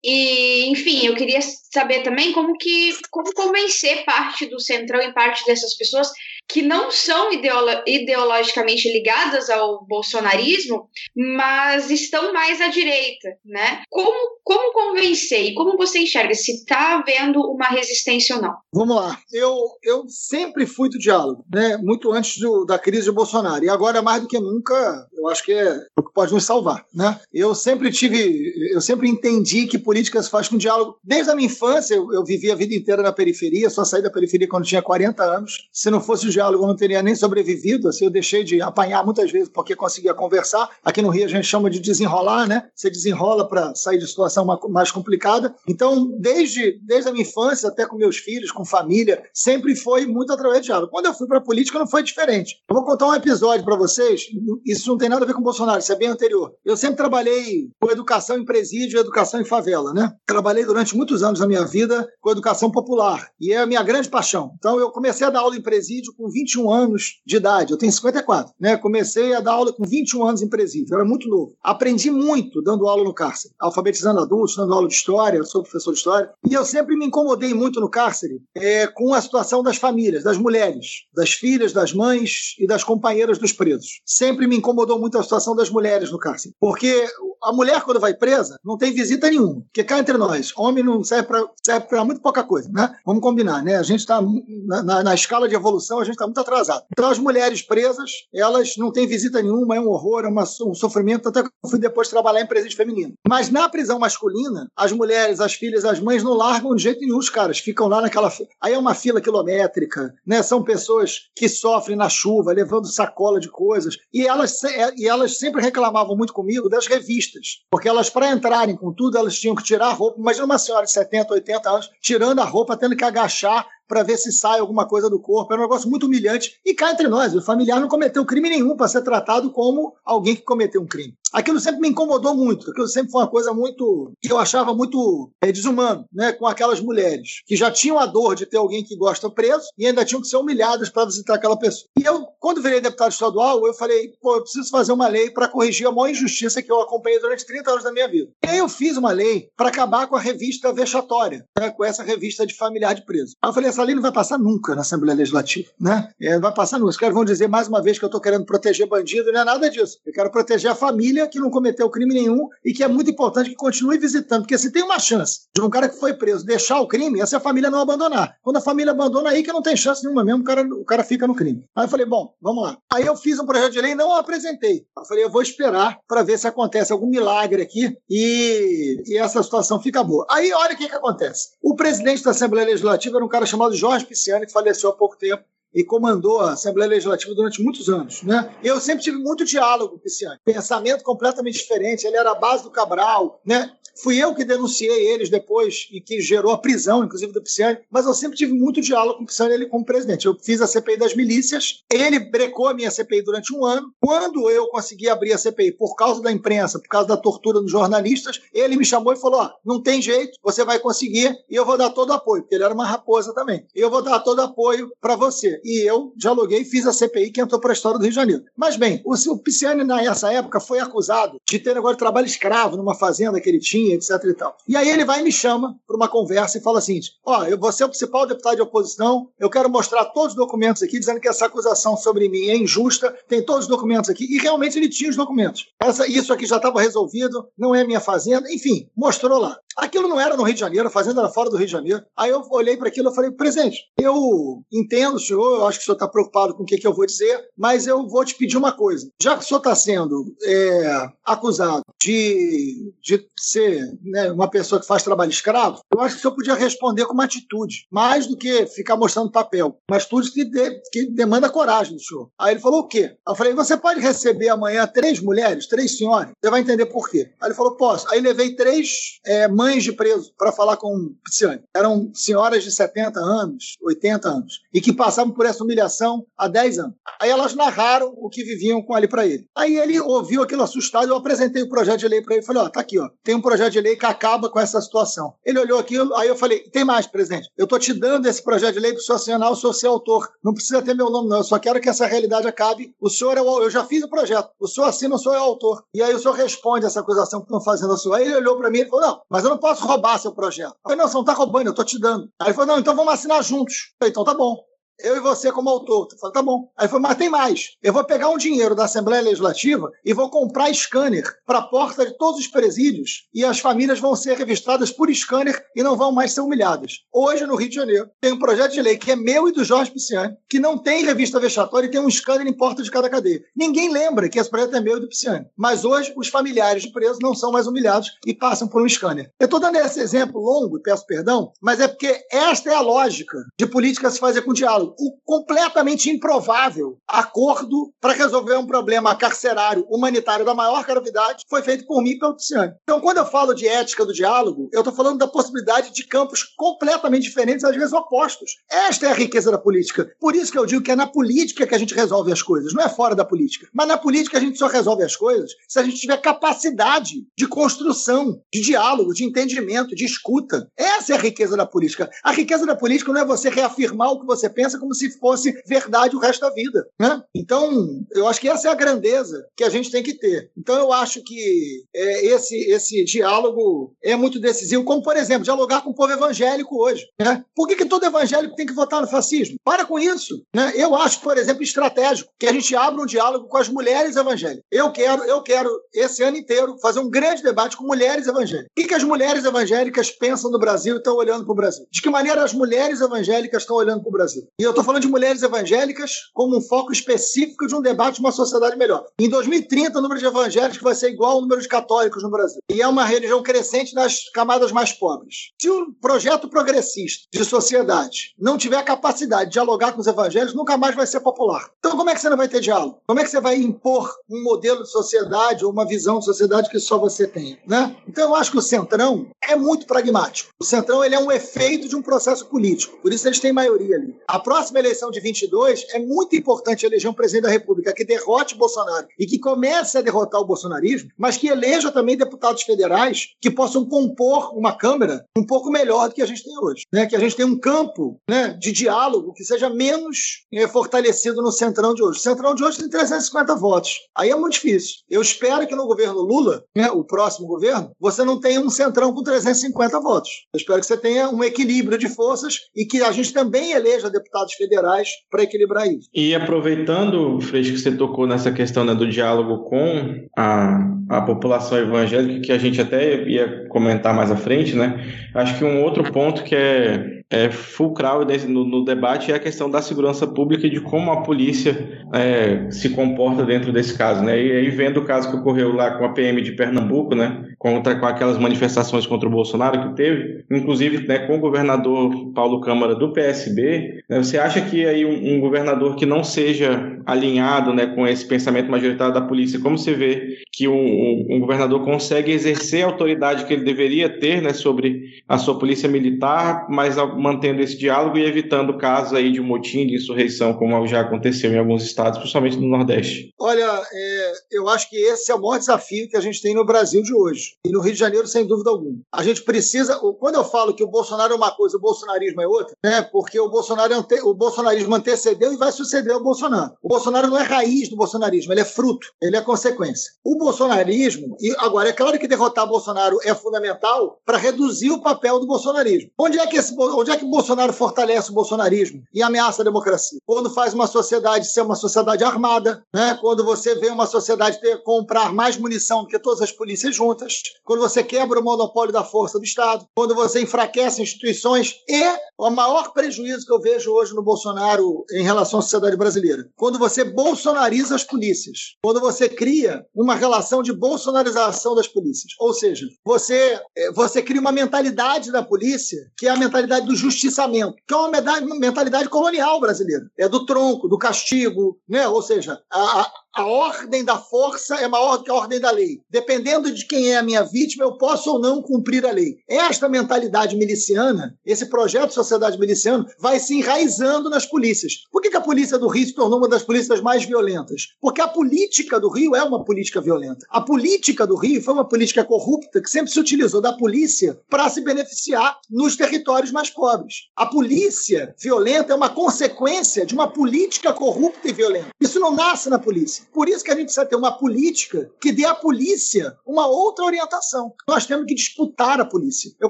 e, enfim, eu queria saber também como que como convencer parte do centrão e parte dessas pessoas que não são ideolo ideologicamente ligadas ao bolsonarismo, mas estão mais à direita, né? Como, como convencer e como você enxerga se está havendo uma resistência ou não? Vamos lá. Eu, eu sempre fui do diálogo, né? Muito antes do, da crise de Bolsonaro. E agora, mais do que nunca, eu acho que é o que pode nos salvar, né? Eu sempre tive, eu sempre entendi que política se faz com diálogo. Desde a minha infância, eu, eu vivi a vida inteira na periferia, só saí da periferia quando tinha 40 anos. Se não fosse do diálogo eu não teria nem sobrevivido, assim, eu deixei de apanhar muitas vezes porque conseguia conversar. Aqui no Rio a gente chama de desenrolar, né? Você desenrola para sair de situação mais complicada. Então, desde, desde a minha infância, até com meus filhos, com família, sempre foi muito através de diálogo. Quando eu fui para política, não foi diferente. Eu vou contar um episódio para vocês, isso não tem nada a ver com o Bolsonaro, isso é bem anterior. Eu sempre trabalhei com educação em presídio e educação em favela, né? Trabalhei durante muitos anos da minha vida com educação popular, e é a minha grande paixão. Então, eu comecei a dar aula em presídio com 21 anos de idade, eu tenho 54, né? Comecei a dar aula com 21 anos em presídio, eu era muito novo. Aprendi muito dando aula no cárcere, alfabetizando adultos, dando aula de história, eu sou professor de história, e eu sempre me incomodei muito no cárcere é, com a situação das famílias, das mulheres, das filhas, das mães e das companheiras dos presos. Sempre me incomodou muito a situação das mulheres no cárcere, porque a mulher, quando vai presa, não tem visita nenhuma. Porque cá entre nós, homem não serve para serve muito pouca coisa, né? Vamos combinar, né? A gente está, na, na, na, escala de evolução, a gente está muito atrasado. Então, as mulheres presas, elas não têm visita nenhuma, é um horror, é uma, um sofrimento, até que eu fui depois trabalhar em presídio feminino. Mas na prisão masculina, as mulheres, as filhas, as mães não largam de jeito nenhum os caras, ficam lá naquela. Aí é uma fila quilométrica, né? São pessoas que sofrem na chuva, levando sacola de coisas. E elas, e elas sempre reclamavam muito comigo das revistas. Porque elas, para entrarem com tudo, elas tinham que tirar a roupa. Imagina uma senhora de 70, 80 anos tirando a roupa, tendo que agachar para ver se sai alguma coisa do corpo. Era um negócio muito humilhante. E cá entre nós, o familiar não cometeu crime nenhum para ser tratado como alguém que cometeu um crime. Aquilo sempre me incomodou muito. Aquilo sempre foi uma coisa muito. que eu achava muito é, desumano, né? Com aquelas mulheres que já tinham a dor de ter alguém que gosta preso e ainda tinham que ser humilhadas para visitar aquela pessoa. E eu, quando virei deputado estadual, eu falei, pô, eu preciso fazer uma lei para corrigir a maior injustiça que eu acompanhei durante 30 anos da minha vida. E aí eu fiz uma lei para acabar com a revista vexatória, né? com essa revista de familiar de preso. Aí eu falei, essa lei não vai passar nunca na Assembleia Legislativa, né? É, não vai passar nunca. Os caras vão dizer mais uma vez que eu estou querendo proteger bandido, não é nada disso. Eu quero proteger a família que não cometeu crime nenhum e que é muito importante que continue visitando, porque se tem uma chance de um cara que foi preso deixar o crime, essa é a família não abandonar. Quando a família abandona, aí que não tem chance nenhuma mesmo, o cara, o cara fica no crime. Aí eu falei, bom, vamos lá. Aí eu fiz um projeto de lei e não apresentei. Eu falei, eu vou esperar para ver se acontece algum milagre aqui e, e essa situação fica boa. Aí olha o que, que acontece. O presidente da Assembleia Legislativa era um cara chamado Jorge Pisciani, que faleceu há pouco tempo e comandou a Assembleia Legislativa durante muitos anos. Né? Eu sempre tive muito diálogo com o Pisciani, pensamento completamente diferente. Ele era a base do Cabral. Né? Fui eu que denunciei eles depois e que gerou a prisão, inclusive, do Pisciani, mas eu sempre tive muito diálogo com o Pisciani, ele como presidente. Eu fiz a CPI das milícias, ele brecou a minha CPI durante um ano. Quando eu consegui abrir a CPI por causa da imprensa, por causa da tortura dos jornalistas, ele me chamou e falou: ó, não tem jeito, você vai conseguir e eu vou dar todo o apoio, porque ele era uma raposa também. Eu vou dar todo o apoio para você e eu dialoguei e fiz a CPI que entrou para a história do Rio de Janeiro. Mas bem, o, o Pisciani, nessa época, foi acusado de ter agora trabalho escravo numa fazenda que ele tinha, etc e tal. E aí ele vai e me chama para uma conversa e fala assim: ó, eu vou ser o principal deputado de oposição, eu quero mostrar todos os documentos aqui, dizendo que essa acusação sobre mim é injusta, tem todos os documentos aqui. E realmente ele tinha os documentos. Essa, isso aqui já estava resolvido, não é minha fazenda, enfim, mostrou lá. Aquilo não era no Rio de Janeiro, a fazenda era fora do Rio de Janeiro. Aí eu olhei para aquilo e falei, presidente, eu entendo, senhor, eu acho que o senhor está preocupado com o que, que, eu vou dizer, mas eu vou te pedir uma coisa. Já que o senhor está sendo é, acusado de, de ser né, uma pessoa que faz trabalho escravo, eu acho que o senhor podia responder com uma atitude, mais do que ficar mostrando papel. Uma atitude que, de, que demanda coragem do senhor. Aí ele falou o quê? Eu falei, você pode receber amanhã três mulheres, três senhoras? Você vai entender por quê. Aí ele falou, posso. Aí levei três é, mães de preso para falar com o Pisciani. Eram senhoras de 70 anos, 80 anos, e que passavam por essa humilhação há 10 anos. Aí elas narraram o que viviam com ali para ele. Aí ele ouviu aquilo assustado, eu apresentei o projeto de lei para ele, falei, ó, tá aqui, ó, tem um projeto de lei que acaba com essa situação. Ele olhou aquilo, aí eu falei, tem mais, presidente, eu tô te dando esse projeto de lei para o senhor assinar, o senhor ser autor. Não precisa ter meu nome, não, eu só quero que essa realidade acabe. O senhor é o, eu já fiz o projeto, o senhor assina, o senhor é o autor. E aí o senhor responde essa acusação que estão fazendo ao senhor. Aí ele olhou para mim e falou, não, mas eu não posso roubar seu projeto. Eu falei, não, você não está roubando, eu estou te dando. Aí ele falou, não, então vamos assinar juntos. Eu falei, então tá bom eu e você como autor. Eu falei, tá bom. Aí foi, mas tem mais. Eu vou pegar um dinheiro da Assembleia Legislativa e vou comprar scanner para a porta de todos os presídios e as famílias vão ser revistadas por scanner e não vão mais ser humilhadas. Hoje, no Rio de Janeiro, tem um projeto de lei que é meu e do Jorge Pisciani, que não tem revista vexatória e tem um scanner em porta de cada cadeia. Ninguém lembra que esse projeto é meu e do Pisciani. Mas hoje, os familiares de presos não são mais humilhados e passam por um scanner. Eu estou dando esse exemplo longo, e peço perdão, mas é porque esta é a lógica de política se fazer com diálogo o completamente improvável acordo para resolver um problema carcerário humanitário da maior gravidade foi feito por mim e pelo Tiziane. Então, quando eu falo de ética do diálogo, eu estou falando da possibilidade de campos completamente diferentes, às vezes opostos. Esta é a riqueza da política. Por isso que eu digo que é na política que a gente resolve as coisas, não é fora da política. Mas na política a gente só resolve as coisas se a gente tiver capacidade de construção, de diálogo, de entendimento, de escuta. Essa é a riqueza da política. A riqueza da política não é você reafirmar o que você pensa como se fosse verdade o resto da vida. Né? Então, eu acho que essa é a grandeza que a gente tem que ter. Então, eu acho que é, esse, esse diálogo é muito decisivo, como, por exemplo, dialogar com o povo evangélico hoje. Né? Por que, que todo evangélico tem que votar no fascismo? Para com isso. Né? Eu acho, por exemplo, estratégico que a gente abra um diálogo com as mulheres evangélicas. Eu quero, eu quero esse ano inteiro fazer um grande debate com mulheres evangélicas. O que, que as mulheres evangélicas pensam do Brasil e estão olhando para o Brasil? De que maneira as mulheres evangélicas estão olhando para o Brasil? E eu estou falando de mulheres evangélicas como um foco específico de um debate de uma sociedade melhor. Em 2030, o número de evangélicos vai ser igual ao número de católicos no Brasil. E é uma religião crescente nas camadas mais pobres. Se o projeto progressista de sociedade não tiver a capacidade de dialogar com os evangélicos, nunca mais vai ser popular. Então, como é que você não vai ter diálogo? Como é que você vai impor um modelo de sociedade ou uma visão de sociedade que só você tem? Né? Então, eu acho que o Centrão é muito pragmático. O Centrão ele é um efeito de um processo político. Por isso, eles têm maioria ali. A próxima eleição de 22 é muito importante eleger um presidente da República que derrote Bolsonaro e que comece a derrotar o bolsonarismo, mas que eleja também deputados federais que possam compor uma Câmara um pouco melhor do que a gente tem hoje. Né? Que a gente tem um campo né, de diálogo que seja menos é, fortalecido no Centrão de hoje. O Centrão de hoje tem 350 votos. Aí é muito difícil. Eu espero que no governo Lula, né, o próximo governo, você não tenha um Centrão com 350 votos. Eu espero que você tenha um equilíbrio de forças e que a gente também eleja deputados federais para equilibrar isso. E aproveitando, Freixo, que você tocou nessa questão né, do diálogo com a, a população evangélica, que a gente até ia comentar mais à frente, né? Acho que um outro ponto que é é, fulcral no, no, debate é a questão da segurança pública e de como a polícia é, se comporta dentro desse caso. Né? E aí, vendo o caso que ocorreu lá com a PM de Pernambuco, né, contra, com aquelas manifestações contra o Bolsonaro que teve, inclusive né, com o governador Paulo Câmara do PSB, né, você acha que aí um, um, governador que não seja alinhado né, com esse pensamento majoritário da polícia, como você vê que um, um governador consegue exercer a autoridade que ele deveria ter né, sobre a sua polícia militar, mas mantendo esse diálogo e evitando casos aí de motim, de insurreição, como já aconteceu em alguns estados, principalmente no Nordeste? Olha, é, eu acho que esse é o maior desafio que a gente tem no Brasil de hoje. E no Rio de Janeiro, sem dúvida alguma. A gente precisa. Quando eu falo que o Bolsonaro é uma coisa, o bolsonarismo é outra, né? Porque o, Bolsonaro ante, o bolsonarismo antecedeu e vai suceder ao Bolsonaro. O Bolsonaro não é raiz do bolsonarismo, ele é fruto, ele é consequência. O bolsonarismo, e agora é claro que derrotar Bolsonaro é fundamental para reduzir o papel do bolsonarismo. Onde é que esse, onde é que Bolsonaro fortalece o bolsonarismo e ameaça a democracia? Quando faz uma sociedade ser uma sociedade armada, né? quando você vê uma sociedade ter, comprar mais munição do que todas as polícias juntas, quando você quebra o monopólio da força do Estado, quando você enfraquece instituições e o maior prejuízo que eu vejo hoje no Bolsonaro em relação à sociedade brasileira, quando você bolsonariza as polícias, quando você cria uma relação de bolsonarização das polícias, ou seja, você, eh, você cria uma mentalidade da polícia que é a mentalidade do justiçamento, que é uma mentalidade colonial brasileira. É do tronco, do castigo, né? ou seja, a, a ordem da força é maior do que a ordem da lei. Dependendo de quem é a minha vítima, eu posso ou não cumprir a lei. Esta mentalidade miliciana, esse projeto de sociedade miliciano, vai se enraizando nas polícias. Por que, que a polícia do Rio se tornou uma das polícias mais violentas? Porque a política do Rio é uma política violenta. A política do Rio foi uma política corrupta que sempre se utilizou da polícia para se beneficiar nos territórios mais pobres. A polícia violenta é uma consequência de uma política corrupta e violenta. Isso não nasce na polícia. Por isso que a gente precisa ter uma política que dê à polícia uma outra orientação. Nós temos que disputar a polícia. Eu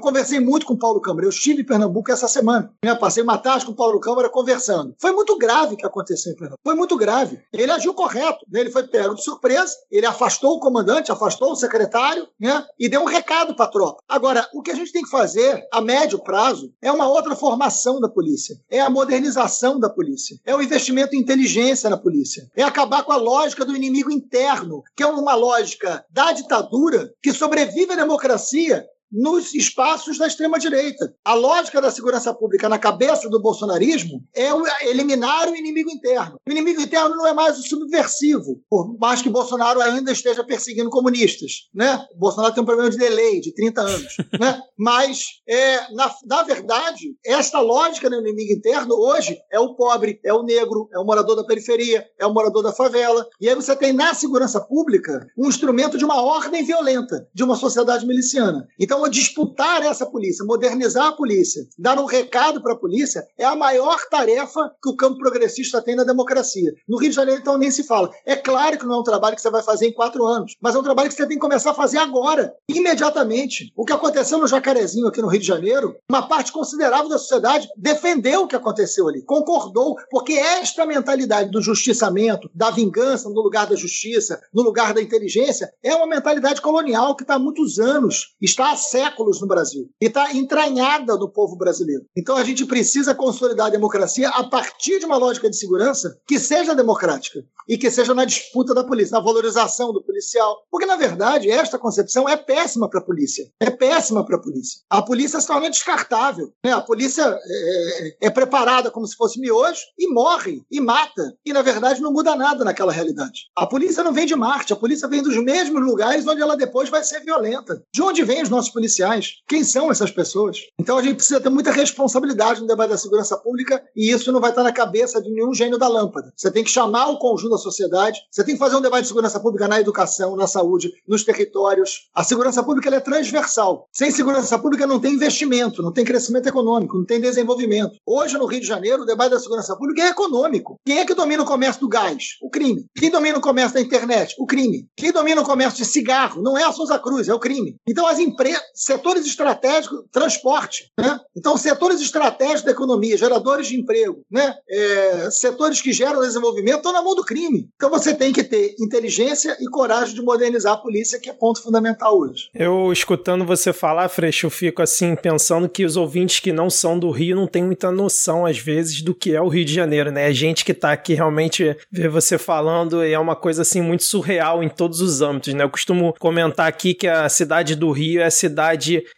conversei muito com o Paulo Câmara. Eu estive em Pernambuco essa semana. Eu passei uma tarde com o Paulo Câmara conversando. Foi muito grave o que aconteceu em Pernambuco. Foi muito grave. Ele agiu correto. Ele foi pego de surpresa. Ele afastou o comandante, afastou o secretário né? e deu um recado para a tropa. Agora, o que a gente tem que fazer a médio prazo é uma outra formação da polícia. É a modernização da polícia. É o investimento em inteligência na polícia. É acabar com a lógica lógica do inimigo interno, que é uma lógica da ditadura que sobrevive à democracia nos espaços da extrema-direita. A lógica da segurança pública na cabeça do bolsonarismo é eliminar o inimigo interno. O inimigo interno não é mais o subversivo, por mais que Bolsonaro ainda esteja perseguindo comunistas. Né? O Bolsonaro tem um problema de delay de 30 anos. né? Mas, é, na, na verdade, esta lógica do inimigo interno hoje é o pobre, é o negro, é o morador da periferia, é o morador da favela. E aí você tem na segurança pública um instrumento de uma ordem violenta, de uma sociedade miliciana. Então, disputar essa polícia, modernizar a polícia, dar um recado para a polícia é a maior tarefa que o campo progressista tem na democracia. No Rio de Janeiro, então, nem se fala. É claro que não é um trabalho que você vai fazer em quatro anos, mas é um trabalho que você tem que começar a fazer agora, imediatamente. O que aconteceu no Jacarezinho aqui no Rio de Janeiro, uma parte considerável da sociedade defendeu o que aconteceu ali, concordou, porque esta mentalidade do justiçamento, da vingança no lugar da justiça, no lugar da inteligência, é uma mentalidade colonial que está há muitos anos, está há séculos no Brasil e está entranhada no povo brasileiro. Então a gente precisa consolidar a democracia a partir de uma lógica de segurança que seja democrática e que seja na disputa da polícia, na valorização do policial. Porque, na verdade, esta concepção é péssima para a polícia. É péssima para a polícia. A polícia se torna descartável. Né? A polícia é, é, é preparada como se fosse miojo e morre, e mata. E, na verdade, não muda nada naquela realidade. A polícia não vem de Marte, a polícia vem dos mesmos lugares onde ela depois vai ser violenta. De onde vêm os nossos policiais? Quem são essas pessoas? Então a gente precisa ter muita responsabilidade no debate da segurança pública e isso não vai estar na cabeça de nenhum gênio da lâmpada. Você tem que chamar o conjunto da sociedade, você tem que fazer um debate de segurança pública na educação, na saúde, nos territórios. A segurança pública é transversal. Sem segurança pública não tem investimento, não tem crescimento econômico, não tem desenvolvimento. Hoje, no Rio de Janeiro, o debate da segurança pública é econômico. Quem é que domina o comércio do gás? O crime. Quem domina o comércio da internet? O crime. Quem domina o comércio de cigarro? Não é a Souza Cruz, é o crime. Então, as empresas, setores estratégicos, transporte, né? Então, setores estratégicos da economia, geradores de emprego, né? É, setores que geram desenvolvimento estão na mão do crime. Então, você tem que ter inteligência e coragem de modernizar a polícia, que é ponto fundamental hoje. Eu, escutando você falar, Freixo, eu fico assim, pensando que os ouvintes que não são do Rio não têm muita noção, às vezes, do que é o Rio de Janeiro, né? A gente que tá aqui realmente vê você falando e é uma coisa assim muito surreal em todos os âmbitos, né? Eu costumo comentar aqui que a cidade do Rio é a cidade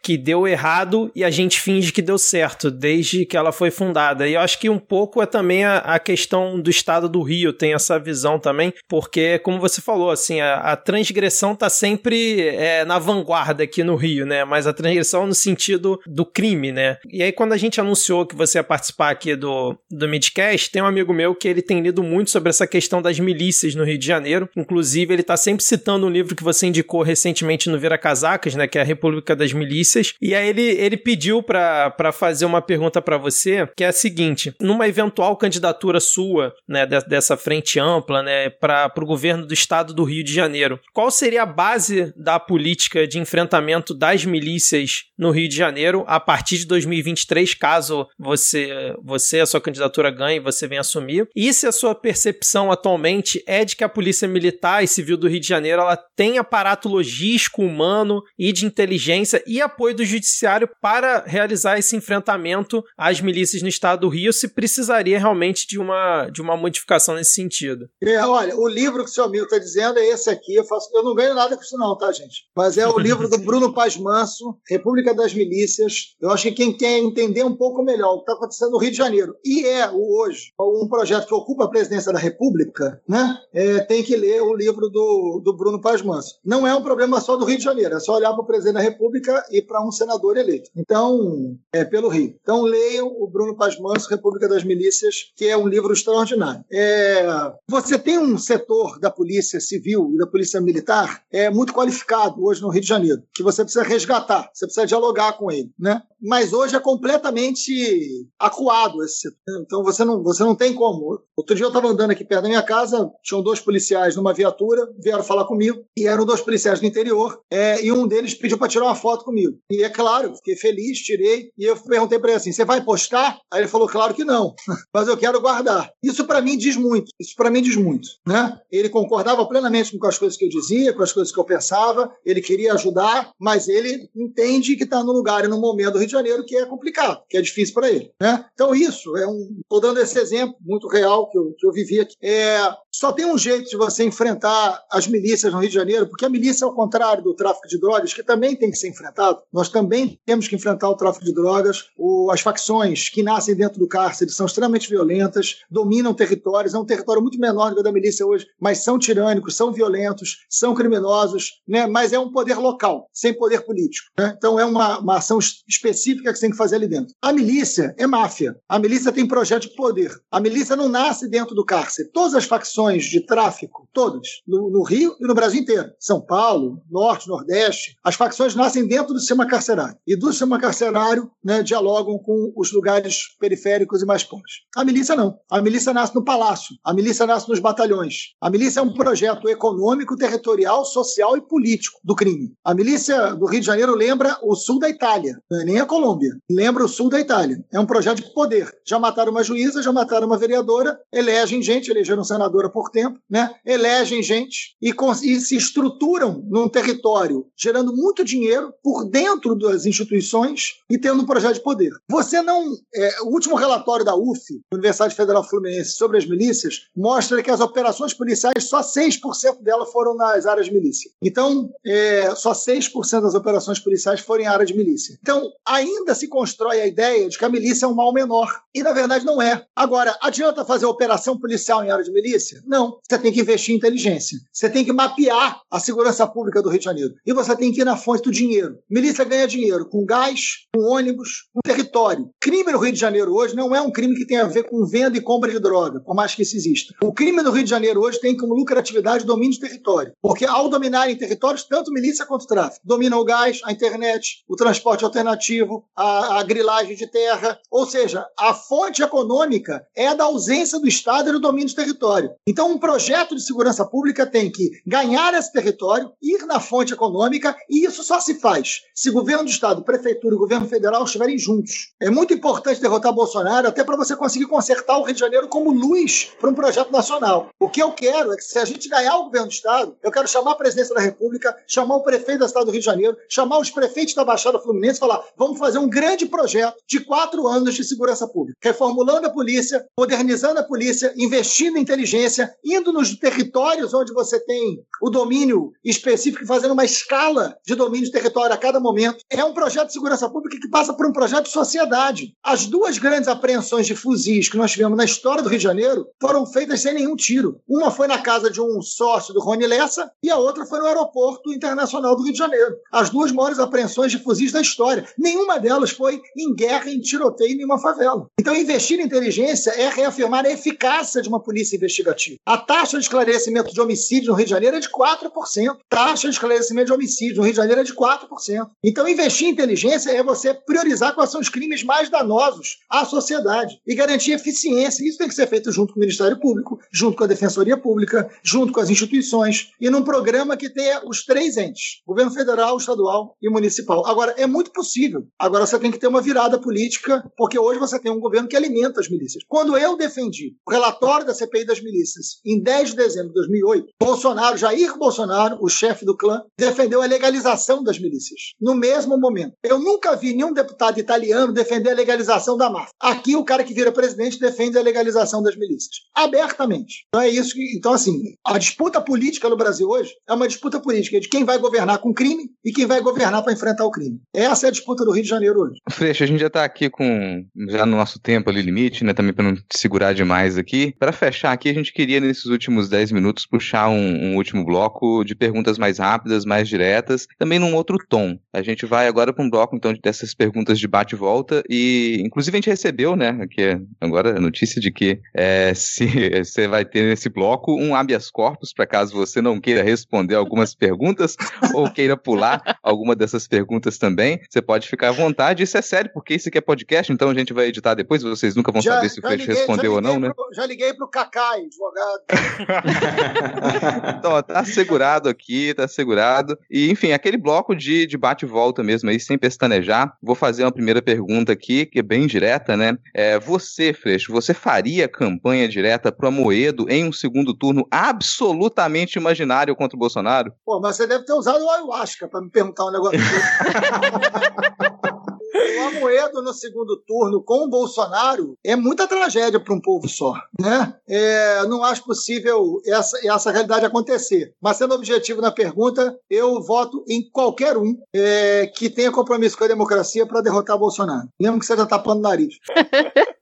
que deu errado e a gente finge que deu certo desde que ela foi fundada. E eu acho que um pouco é também a, a questão do estado do Rio, tem essa visão também, porque, como você falou, assim, a, a transgressão tá sempre é, na vanguarda aqui no Rio, né? Mas a transgressão no sentido do crime, né? E aí, quando a gente anunciou que você ia participar aqui do, do Midcast, tem um amigo meu que ele tem lido muito sobre essa questão das milícias no Rio de Janeiro. Inclusive, ele tá sempre citando um livro que você indicou recentemente no Vira Casacas, né? Que é a República das Milícias. E aí ele, ele pediu para fazer uma pergunta para você, que é a seguinte: numa eventual candidatura sua, né, dessa frente ampla, né, para o governo do estado do Rio de Janeiro, qual seria a base da política de enfrentamento das milícias no Rio de Janeiro a partir de 2023, caso você, você a sua candidatura ganhe você venha assumir? E se a sua percepção atualmente é de que a Polícia Militar e Civil do Rio de Janeiro ela tem aparato logístico, humano e de inteligência e apoio do judiciário para realizar esse enfrentamento às milícias no estado do Rio, se precisaria realmente de uma, de uma modificação nesse sentido. É, olha, o livro que o seu amigo está dizendo é esse aqui. Eu, faço, eu não ganho nada com isso, não, tá, gente? Mas é o livro do Bruno Paz Manso, República das Milícias. Eu acho que quem quer entender um pouco melhor o que está acontecendo no Rio de Janeiro e é hoje um projeto que ocupa a presidência da República, né? É, tem que ler o livro do, do Bruno Paz Manso. Não é um problema só do Rio de Janeiro, é só olhar para o presidente da República e para um senador eleito. Então, é pelo Rio. Então, leiam o Bruno Paz Manso, República das Milícias, que é um livro extraordinário. É, você tem um setor da Polícia Civil e da Polícia Militar é muito qualificado hoje no Rio de Janeiro, que você precisa resgatar, você precisa dialogar com ele, né? Mas hoje é completamente acuado esse setor. Então você não, você não tem como. Outro dia eu estava andando aqui perto da minha casa, tinham dois policiais numa viatura, vieram falar comigo, e eram dois policiais do interior, é, e um deles pediu para tirar uma foto comigo. E é claro, fiquei feliz, tirei, e eu perguntei para ele assim: você vai postar? Aí ele falou: claro que não, mas eu quero guardar. Isso para mim diz muito, isso para mim diz muito. Né? Ele concordava plenamente com as coisas que eu dizia, com as coisas que eu pensava, ele queria ajudar, mas ele entende que está no lugar e no momento do Rio de Janeiro que é complicado, que é difícil para ele. Né? Então, isso é um. Estou dando esse exemplo muito real que eu, que eu vivi aqui. É, só tem um jeito de você enfrentar as milícias no Rio de Janeiro, porque a milícia, ao contrário do tráfico de drogas, que também tem que ser ser enfrentado. Nós também temos que enfrentar o tráfico de drogas. O, as facções que nascem dentro do cárcere são extremamente violentas, dominam territórios. É um território muito menor do que o da milícia hoje, mas são tirânicos, são violentos, são criminosos, né? mas é um poder local, sem poder político. Né? Então é uma, uma ação específica que você tem que fazer ali dentro. A milícia é máfia. A milícia tem projeto de poder. A milícia não nasce dentro do cárcere. Todas as facções de tráfico, todas, no, no Rio e no Brasil inteiro, São Paulo, Norte, Nordeste, as facções nascem dentro do sistema carcerário. E do sistema carcerário né, dialogam com os lugares periféricos e mais pobres. A milícia não. A milícia nasce no palácio. A milícia nasce nos batalhões. A milícia é um projeto econômico, territorial, social e político do crime. A milícia do Rio de Janeiro lembra o sul da Itália, não é nem a Colômbia. Lembra o sul da Itália. É um projeto de poder. Já mataram uma juíza, já mataram uma vereadora, elegem gente, elegeram senadora por tempo, né? elegem gente e, e se estruturam num território, gerando muito dinheiro por dentro das instituições e tendo um projeto de poder. Você não. É, o último relatório da UF, Universidade Federal Fluminense, sobre as milícias, mostra que as operações policiais, só 6% delas foram nas áreas de milícia. Então, é, só 6% das operações policiais foram em área de milícia. Então, ainda se constrói a ideia de que a milícia é um mal menor. E, na verdade, não é. Agora, adianta fazer operação policial em área de milícia? Não. Você tem que investir em inteligência. Você tem que mapear a segurança pública do Rio de Janeiro. E você tem que ir na fonte do dinheiro. Milícia ganha dinheiro com gás, com ônibus, com território. Crime no Rio de Janeiro hoje não é um crime que tem a ver com venda e compra de droga, por mais que isso exista. O crime no Rio de Janeiro hoje tem como lucratividade domínio de território. Porque ao dominarem territórios, tanto milícia quanto tráfico, dominam o gás, a internet, o transporte alternativo, a, a grilagem de terra. Ou seja, a fonte econômica é da ausência do Estado e do domínio de território. Então, um projeto de segurança pública tem que ganhar esse território, ir na fonte econômica, e isso só se faz se governo do Estado, prefeitura e governo federal estiverem juntos. É muito importante derrotar Bolsonaro, até para você conseguir consertar o Rio de Janeiro como luz para um projeto nacional. O que eu quero é que, se a gente ganhar o governo do Estado, eu quero chamar a presidência da República, chamar o prefeito da cidade do Rio de Janeiro, chamar os prefeitos da Baixada Fluminense e falar: vamos fazer um grande projeto de quatro anos de segurança pública, reformulando a polícia, modernizando a polícia, investindo em inteligência, indo nos territórios onde você tem o domínio específico, fazendo uma escala de domínio de território a cada momento. É um projeto de segurança pública que passa por um projeto de sociedade. As duas grandes apreensões de fuzis que nós tivemos na história do Rio de Janeiro foram feitas sem nenhum tiro. Uma foi na casa de um sócio do Rony Lessa e a outra foi no aeroporto internacional do Rio de Janeiro. As duas maiores apreensões de fuzis da história. Nenhuma delas foi em guerra, em tiroteio em nenhuma favela. Então, investir em inteligência é reafirmar a eficácia de uma polícia investigativa. A taxa de esclarecimento de homicídio no Rio de Janeiro é de 4%. Taxa de esclarecimento de homicídio no Rio de Janeiro é de 4%. Então, investir em inteligência é você priorizar quais são os crimes mais danosos à sociedade e garantir eficiência. Isso tem que ser feito junto com o Ministério Público, junto com a Defensoria Pública, junto com as instituições e num programa que tenha os três entes: governo federal, estadual e municipal. Agora, é muito possível. Agora, você tem que ter uma virada política, porque hoje você tem um governo que alimenta as milícias. Quando eu defendi o relatório da CPI das milícias, em 10 de dezembro de 2008, Bolsonaro, Jair Bolsonaro, o chefe do clã, defendeu a legalização das milícias. No mesmo momento. Eu nunca vi nenhum deputado italiano defender a legalização da máfia. Aqui, o cara que vira presidente defende a legalização das milícias. Abertamente. Então é isso que. Então, assim, a disputa política no Brasil hoje é uma disputa política de quem vai governar com crime e quem vai governar para enfrentar o crime. Essa é a disputa do Rio de Janeiro hoje. Freixo, a gente já está aqui com. já no nosso tempo ali limite, né? Também para não segurar demais aqui. Para fechar aqui, a gente queria, nesses últimos 10 minutos, puxar um, um último bloco de perguntas mais rápidas, mais diretas, também num outro tom. A gente vai agora para um bloco, então, dessas perguntas de bate e volta. E, inclusive, a gente recebeu, né? Aqui agora a notícia de que é, se você vai ter nesse bloco um habeas corpus, para caso você não queira responder algumas perguntas ou queira pular alguma dessas perguntas também. Você pode ficar à vontade. Isso é sério, porque isso aqui é podcast, então a gente vai editar depois. Vocês nunca vão já, saber se o Fred respondeu ou não, né? Pro, já liguei para o Cacai, advogado. então, tá assegurado aqui, tá assegurado. E, enfim, aquele bloco de, de bate e volta mesmo aí, sem pestanejar. Vou fazer uma primeira pergunta aqui, que é bem direta, né? É, você, Freixo, você faria campanha direta pro Amoedo em um segundo turno absolutamente imaginário contra o Bolsonaro? Pô, mas você deve ter usado o ayahuasca para me perguntar um negócio o Amoedo no segundo turno com o Bolsonaro é muita tragédia para um povo só. Né? É, não acho possível essa, essa realidade acontecer. Mas sendo objetivo na pergunta, eu voto em qualquer um é, que tenha compromisso com a democracia para derrotar Bolsonaro. Mesmo que seja tapando o nariz.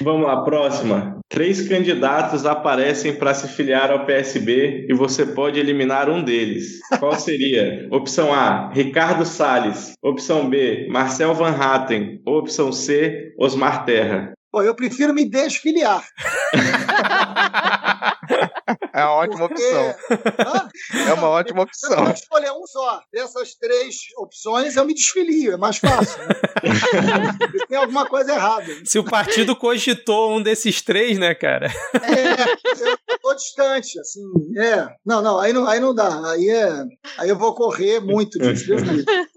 Vamos lá, próxima. Três candidatos aparecem para se filiar ao PSB e você pode eliminar um deles. Qual seria? Opção A, Ricardo Salles. Opção B, Marcel Van Hatten. Opção C, Osmar Terra. Pô, eu prefiro me desfiliar. É uma ótima Porque- opção. Hã? É uma ótima Eu opção. vou escolher um só. Dessas três opções, eu me desfilio. É mais fácil. Né? Tem alguma coisa errada. Se o partido cogitou um desses três, né, cara? É, eu tô distante, assim. É. Não, não, aí não, aí não dá. Aí, é, aí eu vou correr muito disso. Deus me livre.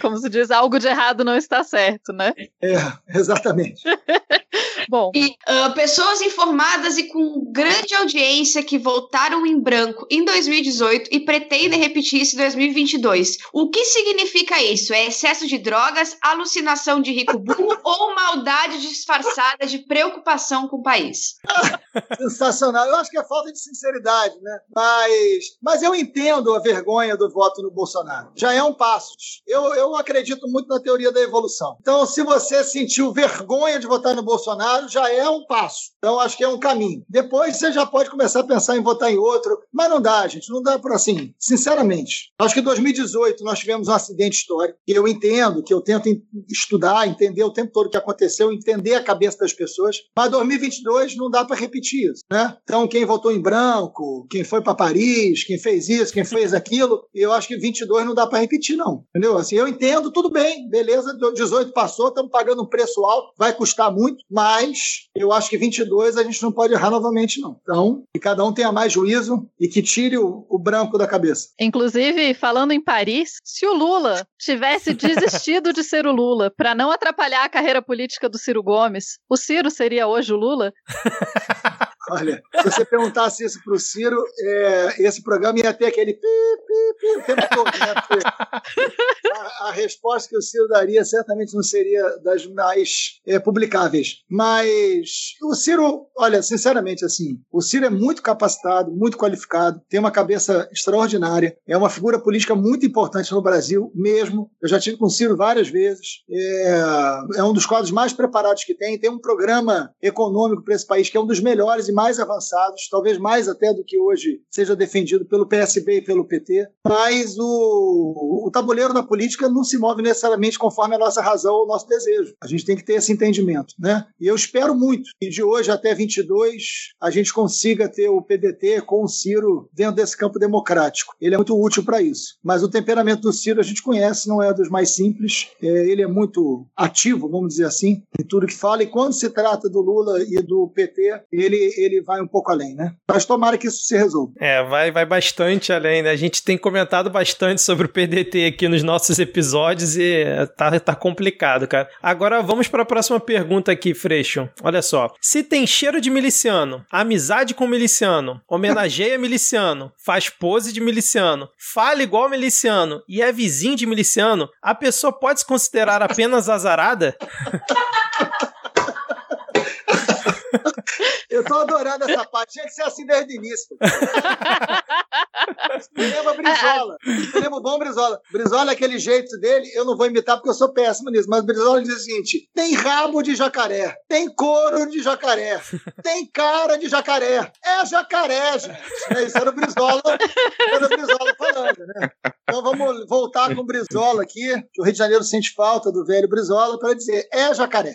Como se diz, algo de errado não está certo, né? É, exatamente. Bom, E ah, pessoas informadas e com grande audiência que votaram em branco em 2018 e pretendem repetir isso em 2022. O que significa isso? É excesso de drogas, alucinação de rico burro ou maldade disfarçada de preocupação com o país? Sensacional. Eu acho que é falta de sinceridade, né? Mas, mas eu entendo a vergonha do voto no Bolsonaro. Já é um passo. Eu, eu acredito muito na teoria da evolução. Então, se você sentiu vergonha de votar no Bolsonaro, já é um passo. Então, acho que é um caminho. Depois você já pode começar a pensar em votar em outro. Mas não dá, gente. Não dá para assim. Sinceramente. Acho que em 2018 nós tivemos um acidente histórico. Que eu entendo, que eu tento estudar, entender o tempo todo o que aconteceu, entender a cabeça das pessoas. Mas 2022 não dá para repetir isso, né? Então, quem votou em branco, quem foi para Paris, quem fez isso, quem fez aquilo, eu acho que 22 não dá para repetir, não. Entendeu? Assim, eu entendo, tudo bem, beleza, 18 passou, estamos pagando um preço alto, vai custar muito, mas eu acho que 22 a gente não pode errar novamente, não. Então, que cada um tenha mais juízo e que tire o, o branco da cabeça. inclusive, falando em Paris, se o Lula tivesse desistido de ser o Lula para não atrapalhar a carreira política do Ciro Gomes, o Ciro seria hoje o Lula? Olha, se você perguntasse isso para o Ciro, é, esse programa ia ter aquele pi, pi, pi o tempo todo, né? A, a resposta que o Ciro daria certamente não seria das mais é, publicáveis. Mas o Ciro, olha, sinceramente, assim, o Ciro é muito capacitado, muito qualificado, tem uma cabeça extraordinária, é uma figura política muito importante no Brasil mesmo. Eu já tive com o Ciro várias vezes. É, é um dos quadros mais preparados que tem, tem um programa econômico para esse país que é um dos melhores e mais avançados, talvez mais até do que hoje seja defendido pelo PSB e pelo PT. Mas o, o tabuleiro da política não se move necessariamente conforme a nossa razão ou o nosso desejo. A gente tem que ter esse entendimento, né? E eu espero muito que de hoje até 22 a gente consiga ter o PDT com o Ciro dentro desse campo democrático. Ele é muito útil para isso. Mas o temperamento do Ciro a gente conhece, não é dos mais simples. É, ele é muito ativo, vamos dizer assim, em tudo que fala. E quando se trata do Lula e do PT, ele, ele vai um pouco além, né? Mas tomara que isso se resolva. É, vai, vai bastante além, né? A gente tem comentado bastante sobre o PDT aqui nos nossos episódios e tá, tá complicado, cara. Agora vamos para a próxima pergunta aqui, Freixo. Olha só. Se tem cheiro de miliciano, amizade com miliciano, homenageia miliciano, faz pose de miliciano, fala igual miliciano e é vizinho de miliciano, a pessoa pode se considerar apenas azarada? tô adorando essa parte. Tinha que ser assim desde o início. Lembra Brizola. Lembra o bom Brizola. Brizola, aquele jeito dele, eu não vou imitar porque eu sou péssimo nisso, mas Brizola diz o seguinte: tem rabo de jacaré, tem couro de jacaré, tem cara de jacaré. É jacaré, gente. É Isso era o Brizola, era o Brizola falando, né? Então vamos voltar com o Brizola aqui, que o Rio de Janeiro sente falta do velho Brizola, para dizer: é jacaré.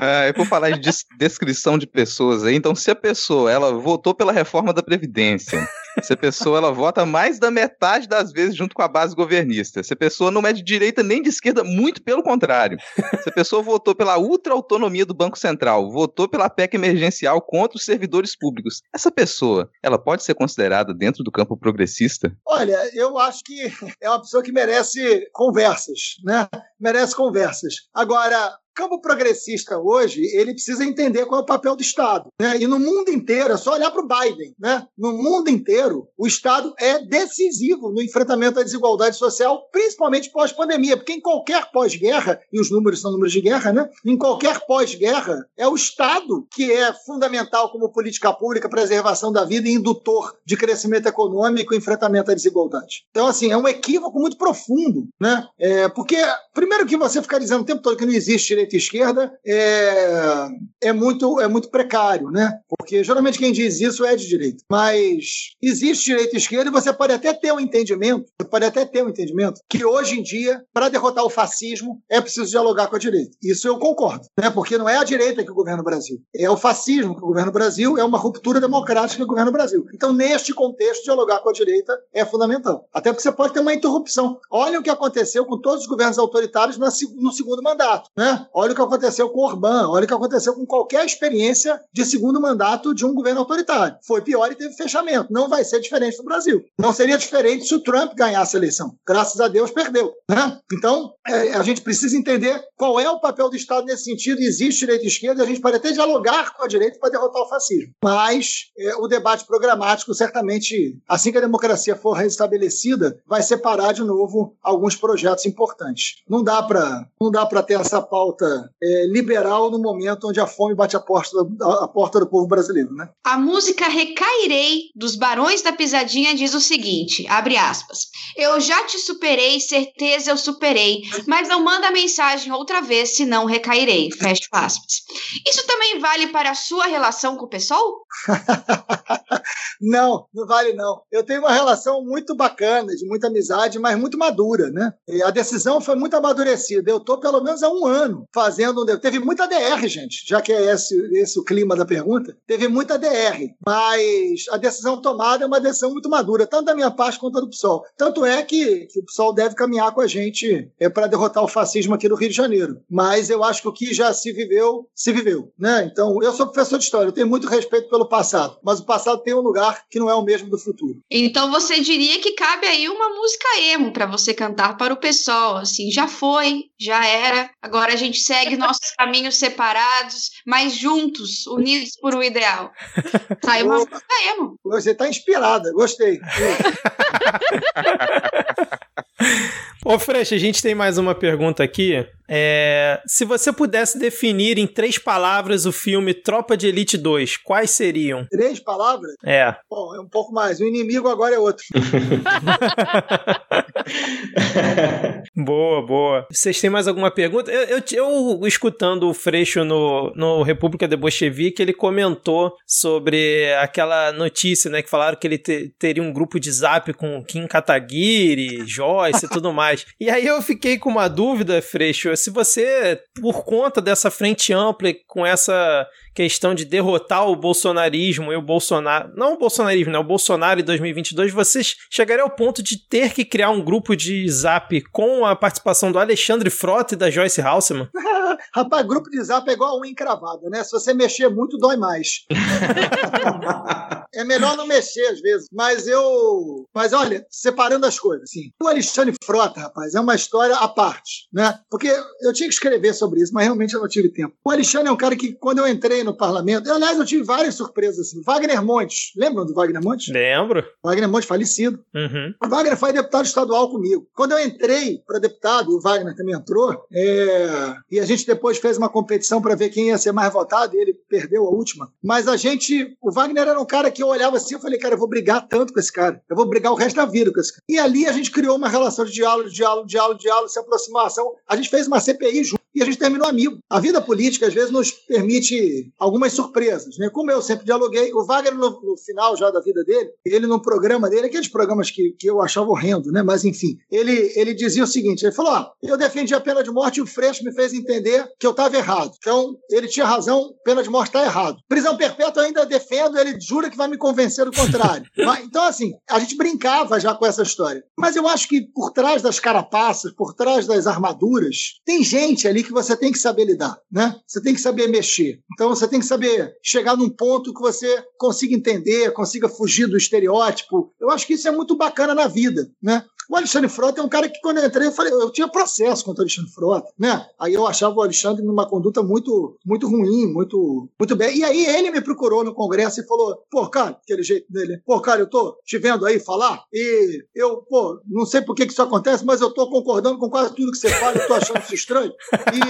É, por falar de des- descrição de pessoas aí, então se a pessoa ela votou pela reforma da Previdência, se a pessoa ela vota mais da metade das vezes junto com a base governista, se a pessoa não é de direita nem de esquerda, muito pelo contrário, se a pessoa votou pela ultra-autonomia do Banco Central, votou pela PEC emergencial contra os servidores públicos, essa pessoa, ela pode ser considerada dentro do campo progressista? Olha, eu acho que é uma pessoa que merece conversas, né? Merece conversas. Agora, campo progressista hoje, ele precisa entender qual é o papel do Estado. Né? E no mundo inteiro, é só olhar para o Biden. Né? No mundo inteiro, o Estado é decisivo no enfrentamento da desigualdade social, principalmente pós-pandemia, porque em qualquer pós-guerra, e os números são números de guerra, né? em qualquer pós-guerra, é o Estado que é fundamental como política pública, preservação da vida e indutor de crescimento econômico e enfrentamento à desigualdade. Então, assim, é um equívoco muito profundo, né? É, porque, primeiro que você ficar dizendo o tempo todo que não existe e esquerda é, é, muito, é muito precário, né? Porque geralmente quem diz isso é de direita. Mas existe direita e esquerda e você pode até ter um entendimento, pode até ter um entendimento que hoje em dia, para derrotar o fascismo, é preciso dialogar com a direita. Isso eu concordo, né? Porque não é a direita que governa o Brasil, é o fascismo que governa o Brasil, é uma ruptura democrática que governa o Brasil. Então, neste contexto, dialogar com a direita é fundamental. Até porque você pode ter uma interrupção. Olha o que aconteceu com todos os governos autoritários no segundo mandato, né? Olha o que aconteceu com o Orbán, olha o que aconteceu com qualquer experiência de segundo mandato de um governo autoritário. Foi pior e teve fechamento. Não vai ser diferente no Brasil. Não seria diferente se o Trump ganhasse a eleição. Graças a Deus perdeu. Né? Então, é, a gente precisa entender qual é o papel do Estado nesse sentido. Existe direita e esquerda, a gente pode até dialogar com a direita para derrotar o fascismo. Mas é, o debate programático, certamente, assim que a democracia for restabelecida, vai separar de novo alguns projetos importantes. Não dá para não dá para ter essa pauta é, liberal no momento onde a fome bate a porta, a porta do povo brasileiro, né? A música Recairei dos Barões da Pisadinha diz o seguinte, abre aspas: Eu já te superei, certeza eu superei, mas não manda mensagem outra vez, senão recairei. Fecha aspas. Isso também vale para a sua relação com o pessoal? não, não vale não. Eu tenho uma relação muito bacana, de muita amizade, mas muito madura, né? E a decisão foi muito amadurecida. Eu estou pelo menos há um ano fazendo. Teve muita DR, gente, já que é esse, esse o clima da pergunta. Teve muita DR, mas a decisão tomada é uma decisão muito madura, tanto da minha parte quanto do PSOL. Tanto é que, que o PSOL deve caminhar com a gente é, para derrotar o fascismo aqui no Rio de Janeiro. Mas eu acho que o que já se viveu, se viveu. Né? Então, eu sou professor de história, eu tenho muito respeito pelo passado, mas o passado tem um lugar que não é o mesmo do futuro. Então você diria que cabe aí uma música emo para você cantar para o pessoal, assim, já foi, já era, agora a gente segue nossos caminhos separados, mas juntos, unidos por um ideal. Tá aí uma música emo. Você está inspirada, gostei. Ô, Freixo, a gente tem mais uma pergunta aqui. É, se você pudesse definir em três palavras o filme Tropa de Elite 2, quais seriam? Três palavras? É. Bom, é um pouco mais. O inimigo agora é outro. boa, boa. Vocês têm mais alguma pergunta? Eu, eu, eu, escutando o Freixo no, no República de Bolchevique, ele comentou sobre aquela notícia, né? Que falaram que ele te, teria um grupo de zap com Kim Kataguiri, Joyce e tudo mais. E aí eu fiquei com uma dúvida, Freixo se você, por conta dessa frente ampla com essa questão de derrotar o bolsonarismo e o Bolsonaro, não o bolsonarismo, né, o Bolsonaro em 2022, vocês chegariam ao ponto de ter que criar um grupo de zap com a participação do Alexandre Frota e da Joyce Halseman? Rapaz, grupo de zap é igual a unha encravada, né? Se você mexer muito, dói mais. é melhor não mexer às vezes. Mas eu. Mas olha, separando as coisas, assim. O Alexandre Frota, rapaz, é uma história à parte, né? Porque eu tinha que escrever sobre isso, mas realmente eu não tive tempo. O Alexandre é um cara que, quando eu entrei no parlamento, eu, aliás, eu tive várias surpresas, assim. Wagner Montes, lembram do Wagner Montes? Lembro. Wagner Montes, falecido. Uhum. O Wagner foi deputado estadual comigo. Quando eu entrei para deputado, o Wagner também entrou, é... e a gente depois fez uma competição para ver quem ia ser mais votado, e ele perdeu a última. Mas a gente, o Wagner era um cara que eu olhava assim, eu falei, cara, eu vou brigar tanto com esse cara, eu vou brigar o resto da vida com esse cara. E ali a gente criou uma relação de diálogo, diálogo, diálogo, diálogo, se aproximação. A gente fez uma CPI junto e a gente terminou amigo. A vida política, às vezes, nos permite algumas surpresas. Né? Como eu sempre dialoguei, o Wagner, no, no final já da vida dele, ele no programa dele, aqueles programas que, que eu achava horrendo, né? mas enfim, ele, ele dizia o seguinte: ele falou, ó, eu defendi a pena de morte e o Freixo me fez entender que eu estava errado. Então, ele tinha razão, pena de morte está errado. Prisão perpétua eu ainda defendo, ele jura que vai me convencer do contrário. mas, então, assim, a gente brincava já com essa história. Mas eu acho que por trás das carapaças, por trás das armaduras, tem gente ali que você tem que saber lidar, né? Você tem que saber mexer. Então você tem que saber chegar num ponto que você consiga entender, consiga fugir do estereótipo. Eu acho que isso é muito bacana na vida, né? O Alexandre Frota é um cara que, quando eu entrei, eu falei, eu tinha processo contra o Alexandre Frota, né? Aí eu achava o Alexandre numa conduta muito, muito ruim, muito, muito bem. E aí ele me procurou no Congresso e falou: pô, cara, aquele jeito dele, pô, cara, eu tô te vendo aí falar e eu, pô, não sei por que, que isso acontece, mas eu tô concordando com quase tudo que você fala, eu tô achando isso estranho e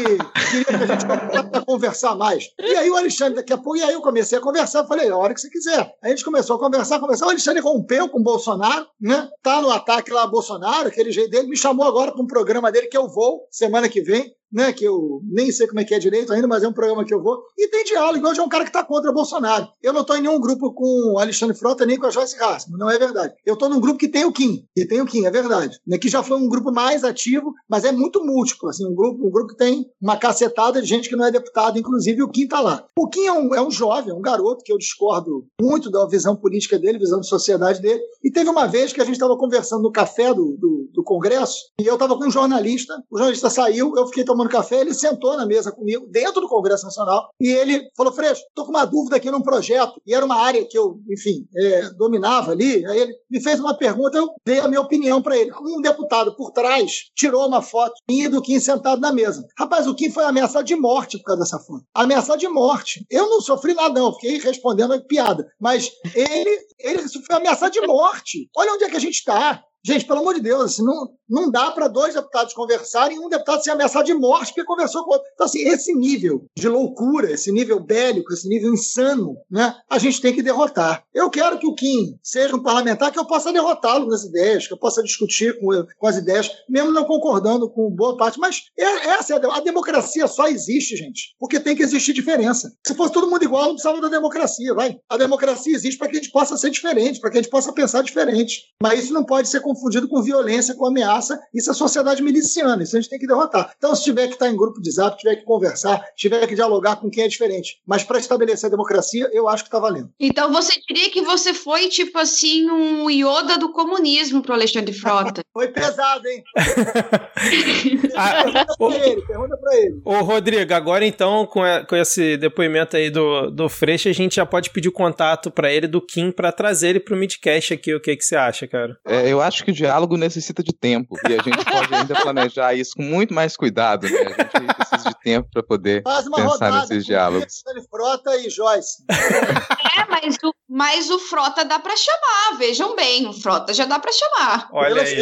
queria que a gente a conversar mais. E aí o Alexandre, daqui a pouco, e aí eu comecei a conversar, falei, a hora que você quiser. Aí a gente começou a conversar, conversar, o Alexandre rompeu com o Bolsonaro, né? Tá no ataque lá a Bolsonaro, aquele jeito dele, me chamou agora para um programa dele que eu vou semana que vem, né, que eu nem sei como é que é direito ainda, mas é um programa que eu vou, e tem diálogo. Hoje é um cara que está contra Bolsonaro. Eu não estou em nenhum grupo com o Alexandre Frota nem com a Joyce Hassman, não é verdade. Eu estou num grupo que tem o Kim, e tem o Kim, é verdade. Né, que já foi um grupo mais ativo, mas é muito múltiplo, assim, um grupo, um grupo que tem uma cacetada de gente que não é deputado, inclusive o Kim está lá. O Kim é um, é um jovem, é um garoto que eu discordo muito da visão política dele, visão de sociedade dele, e teve uma vez que a gente estava conversando no café do, do, do Congresso, e eu estava com um jornalista, o jornalista saiu, eu fiquei tomando café, ele sentou na mesa comigo, dentro do Congresso Nacional, e ele falou: Freixo, estou com uma dúvida aqui num projeto, e era uma área que eu, enfim, é, dominava ali. Aí ele me fez uma pergunta, eu dei a minha opinião para ele. Um deputado por trás tirou uma foto minha do Kim sentado na mesa. Rapaz, o Kim foi ameaçado de morte por causa dessa foto. Ameaçado de morte. Eu não sofri nada, não, fiquei respondendo a piada. Mas ele, ele foi ameaçado de morte. Olha onde é que a gente está. Gente, pelo amor de Deus, assim, não, não dá para dois deputados conversarem e um deputado ser ameaçado de morte porque conversou com outro. Então, assim, esse nível de loucura, esse nível bélico, esse nível insano, né, a gente tem que derrotar. Eu quero que o Kim seja um parlamentar que eu possa derrotá-lo nas ideias, que eu possa discutir com, com as ideias, mesmo não concordando com boa parte. Mas é, essa é a, a democracia só existe, gente, porque tem que existir diferença. Se fosse todo mundo igual, não precisava da democracia, vai. A democracia existe para que a gente possa ser diferente, para que a gente possa pensar diferente. Mas isso não pode ser confundido com violência, com ameaça. Isso é sociedade miliciana, isso a gente tem que derrotar. Então, se tiver que estar em grupo de zap, tiver que conversar, tiver que dialogar com quem é diferente, mas para estabelecer a democracia, eu acho que está valendo. Então, você diria que você foi, tipo assim, um Yoda do comunismo para Alexandre Frota? foi pesado, hein? ah, pergunta para ele, pergunta para ele. Ô, Rodrigo, agora então, com, a, com esse depoimento aí do, do Freixo, a gente já pode pedir o contato para ele do Kim para trazer ele para o Midcast aqui. O que, que você acha, cara? É, eu acho que o diálogo necessita de tempo. E a gente pode ainda planejar isso com muito mais cuidado, né? A gente precisa de tempo para poder pensar nesses diálogos. Frota e Joyce. É, mas o, mas o Frota dá para chamar, vejam bem, o Frota já dá para chamar. Olha aí.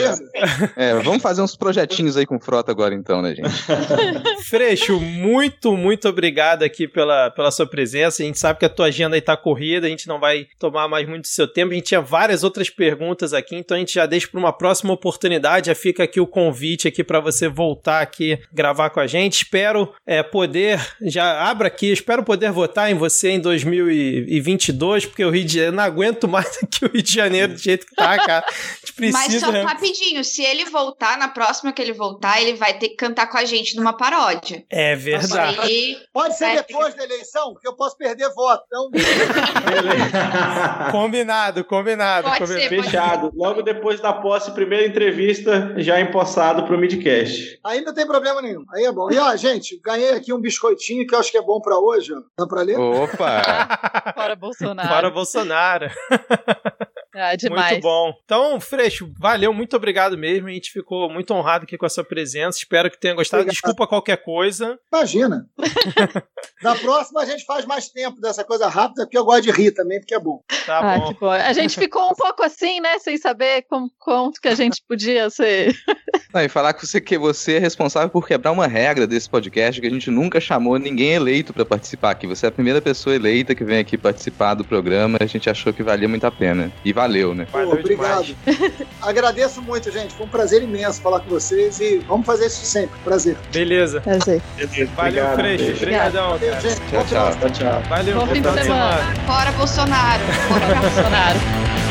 É, vamos fazer uns projetinhos aí com o Frota agora então, né, gente? Freixo, muito, muito obrigado aqui pela, pela sua presença. A gente sabe que a tua agenda aí tá corrida, a gente não vai tomar mais muito do seu tempo. A gente tinha várias outras perguntas aqui, então a gente já deixa para uma próxima oportunidade. Já fica aqui o convite aqui para você voltar aqui gravar com a gente. Espero é, poder, já abra aqui, espero poder votar em você em 2022, porque o Rio de Janeiro, não aguento mais aqui o Rio de Janeiro do jeito que tá, cara. A gente precisa... Mas só rapidinho, se ele voltar, na próxima que ele voltar, ele vai ter que cantar com a gente numa paródia. É verdade. Aí, Pode ser é, depois da eleição, porque eu posso perder voto. Então... combinado, combinado. Pode combinado. ser, Fechado. Logo depois da posse, primeira entrevista já empossado pro Midcast. Aí não tem problema nenhum. Aí é bom. E ó, gente, ganhei aqui um biscoitinho que eu acho que é bom pra hoje. Ó. Dá pra ler? Opa! Fora Bolsonaro. Fora Bolsonaro. Ah, demais. Muito bom. Então, Freixo, valeu, muito obrigado mesmo. A gente ficou muito honrado aqui com a sua presença. Espero que tenha gostado. Obrigado. Desculpa qualquer coisa. Imagina. Na próxima a gente faz mais tempo dessa coisa rápida, porque eu gosto de rir também, porque é bom. Tá ah, bom. que bom. A gente ficou um pouco assim, né? Sem saber como, quanto que a gente podia ser. Não, e falar que você, que você é responsável por quebrar uma regra desse podcast que a gente nunca chamou ninguém eleito para participar aqui. Você é a primeira pessoa eleita que vem aqui participar do programa. A gente achou que valia muito a pena. E valeu, né? Pô, Valeu obrigado. Agradeço muito, gente. Foi um prazer imenso falar com vocês e vamos fazer isso sempre. Prazer. Beleza. Prazer. Valeu, Obrigado, Freixo. Obrigadão, Valeu, cara. gente. Tchau, tchau. Tchau, tchau. Valeu, Bom bom fim de final de semana. semana. Fora Bolsonaro. Fora Bolsonaro.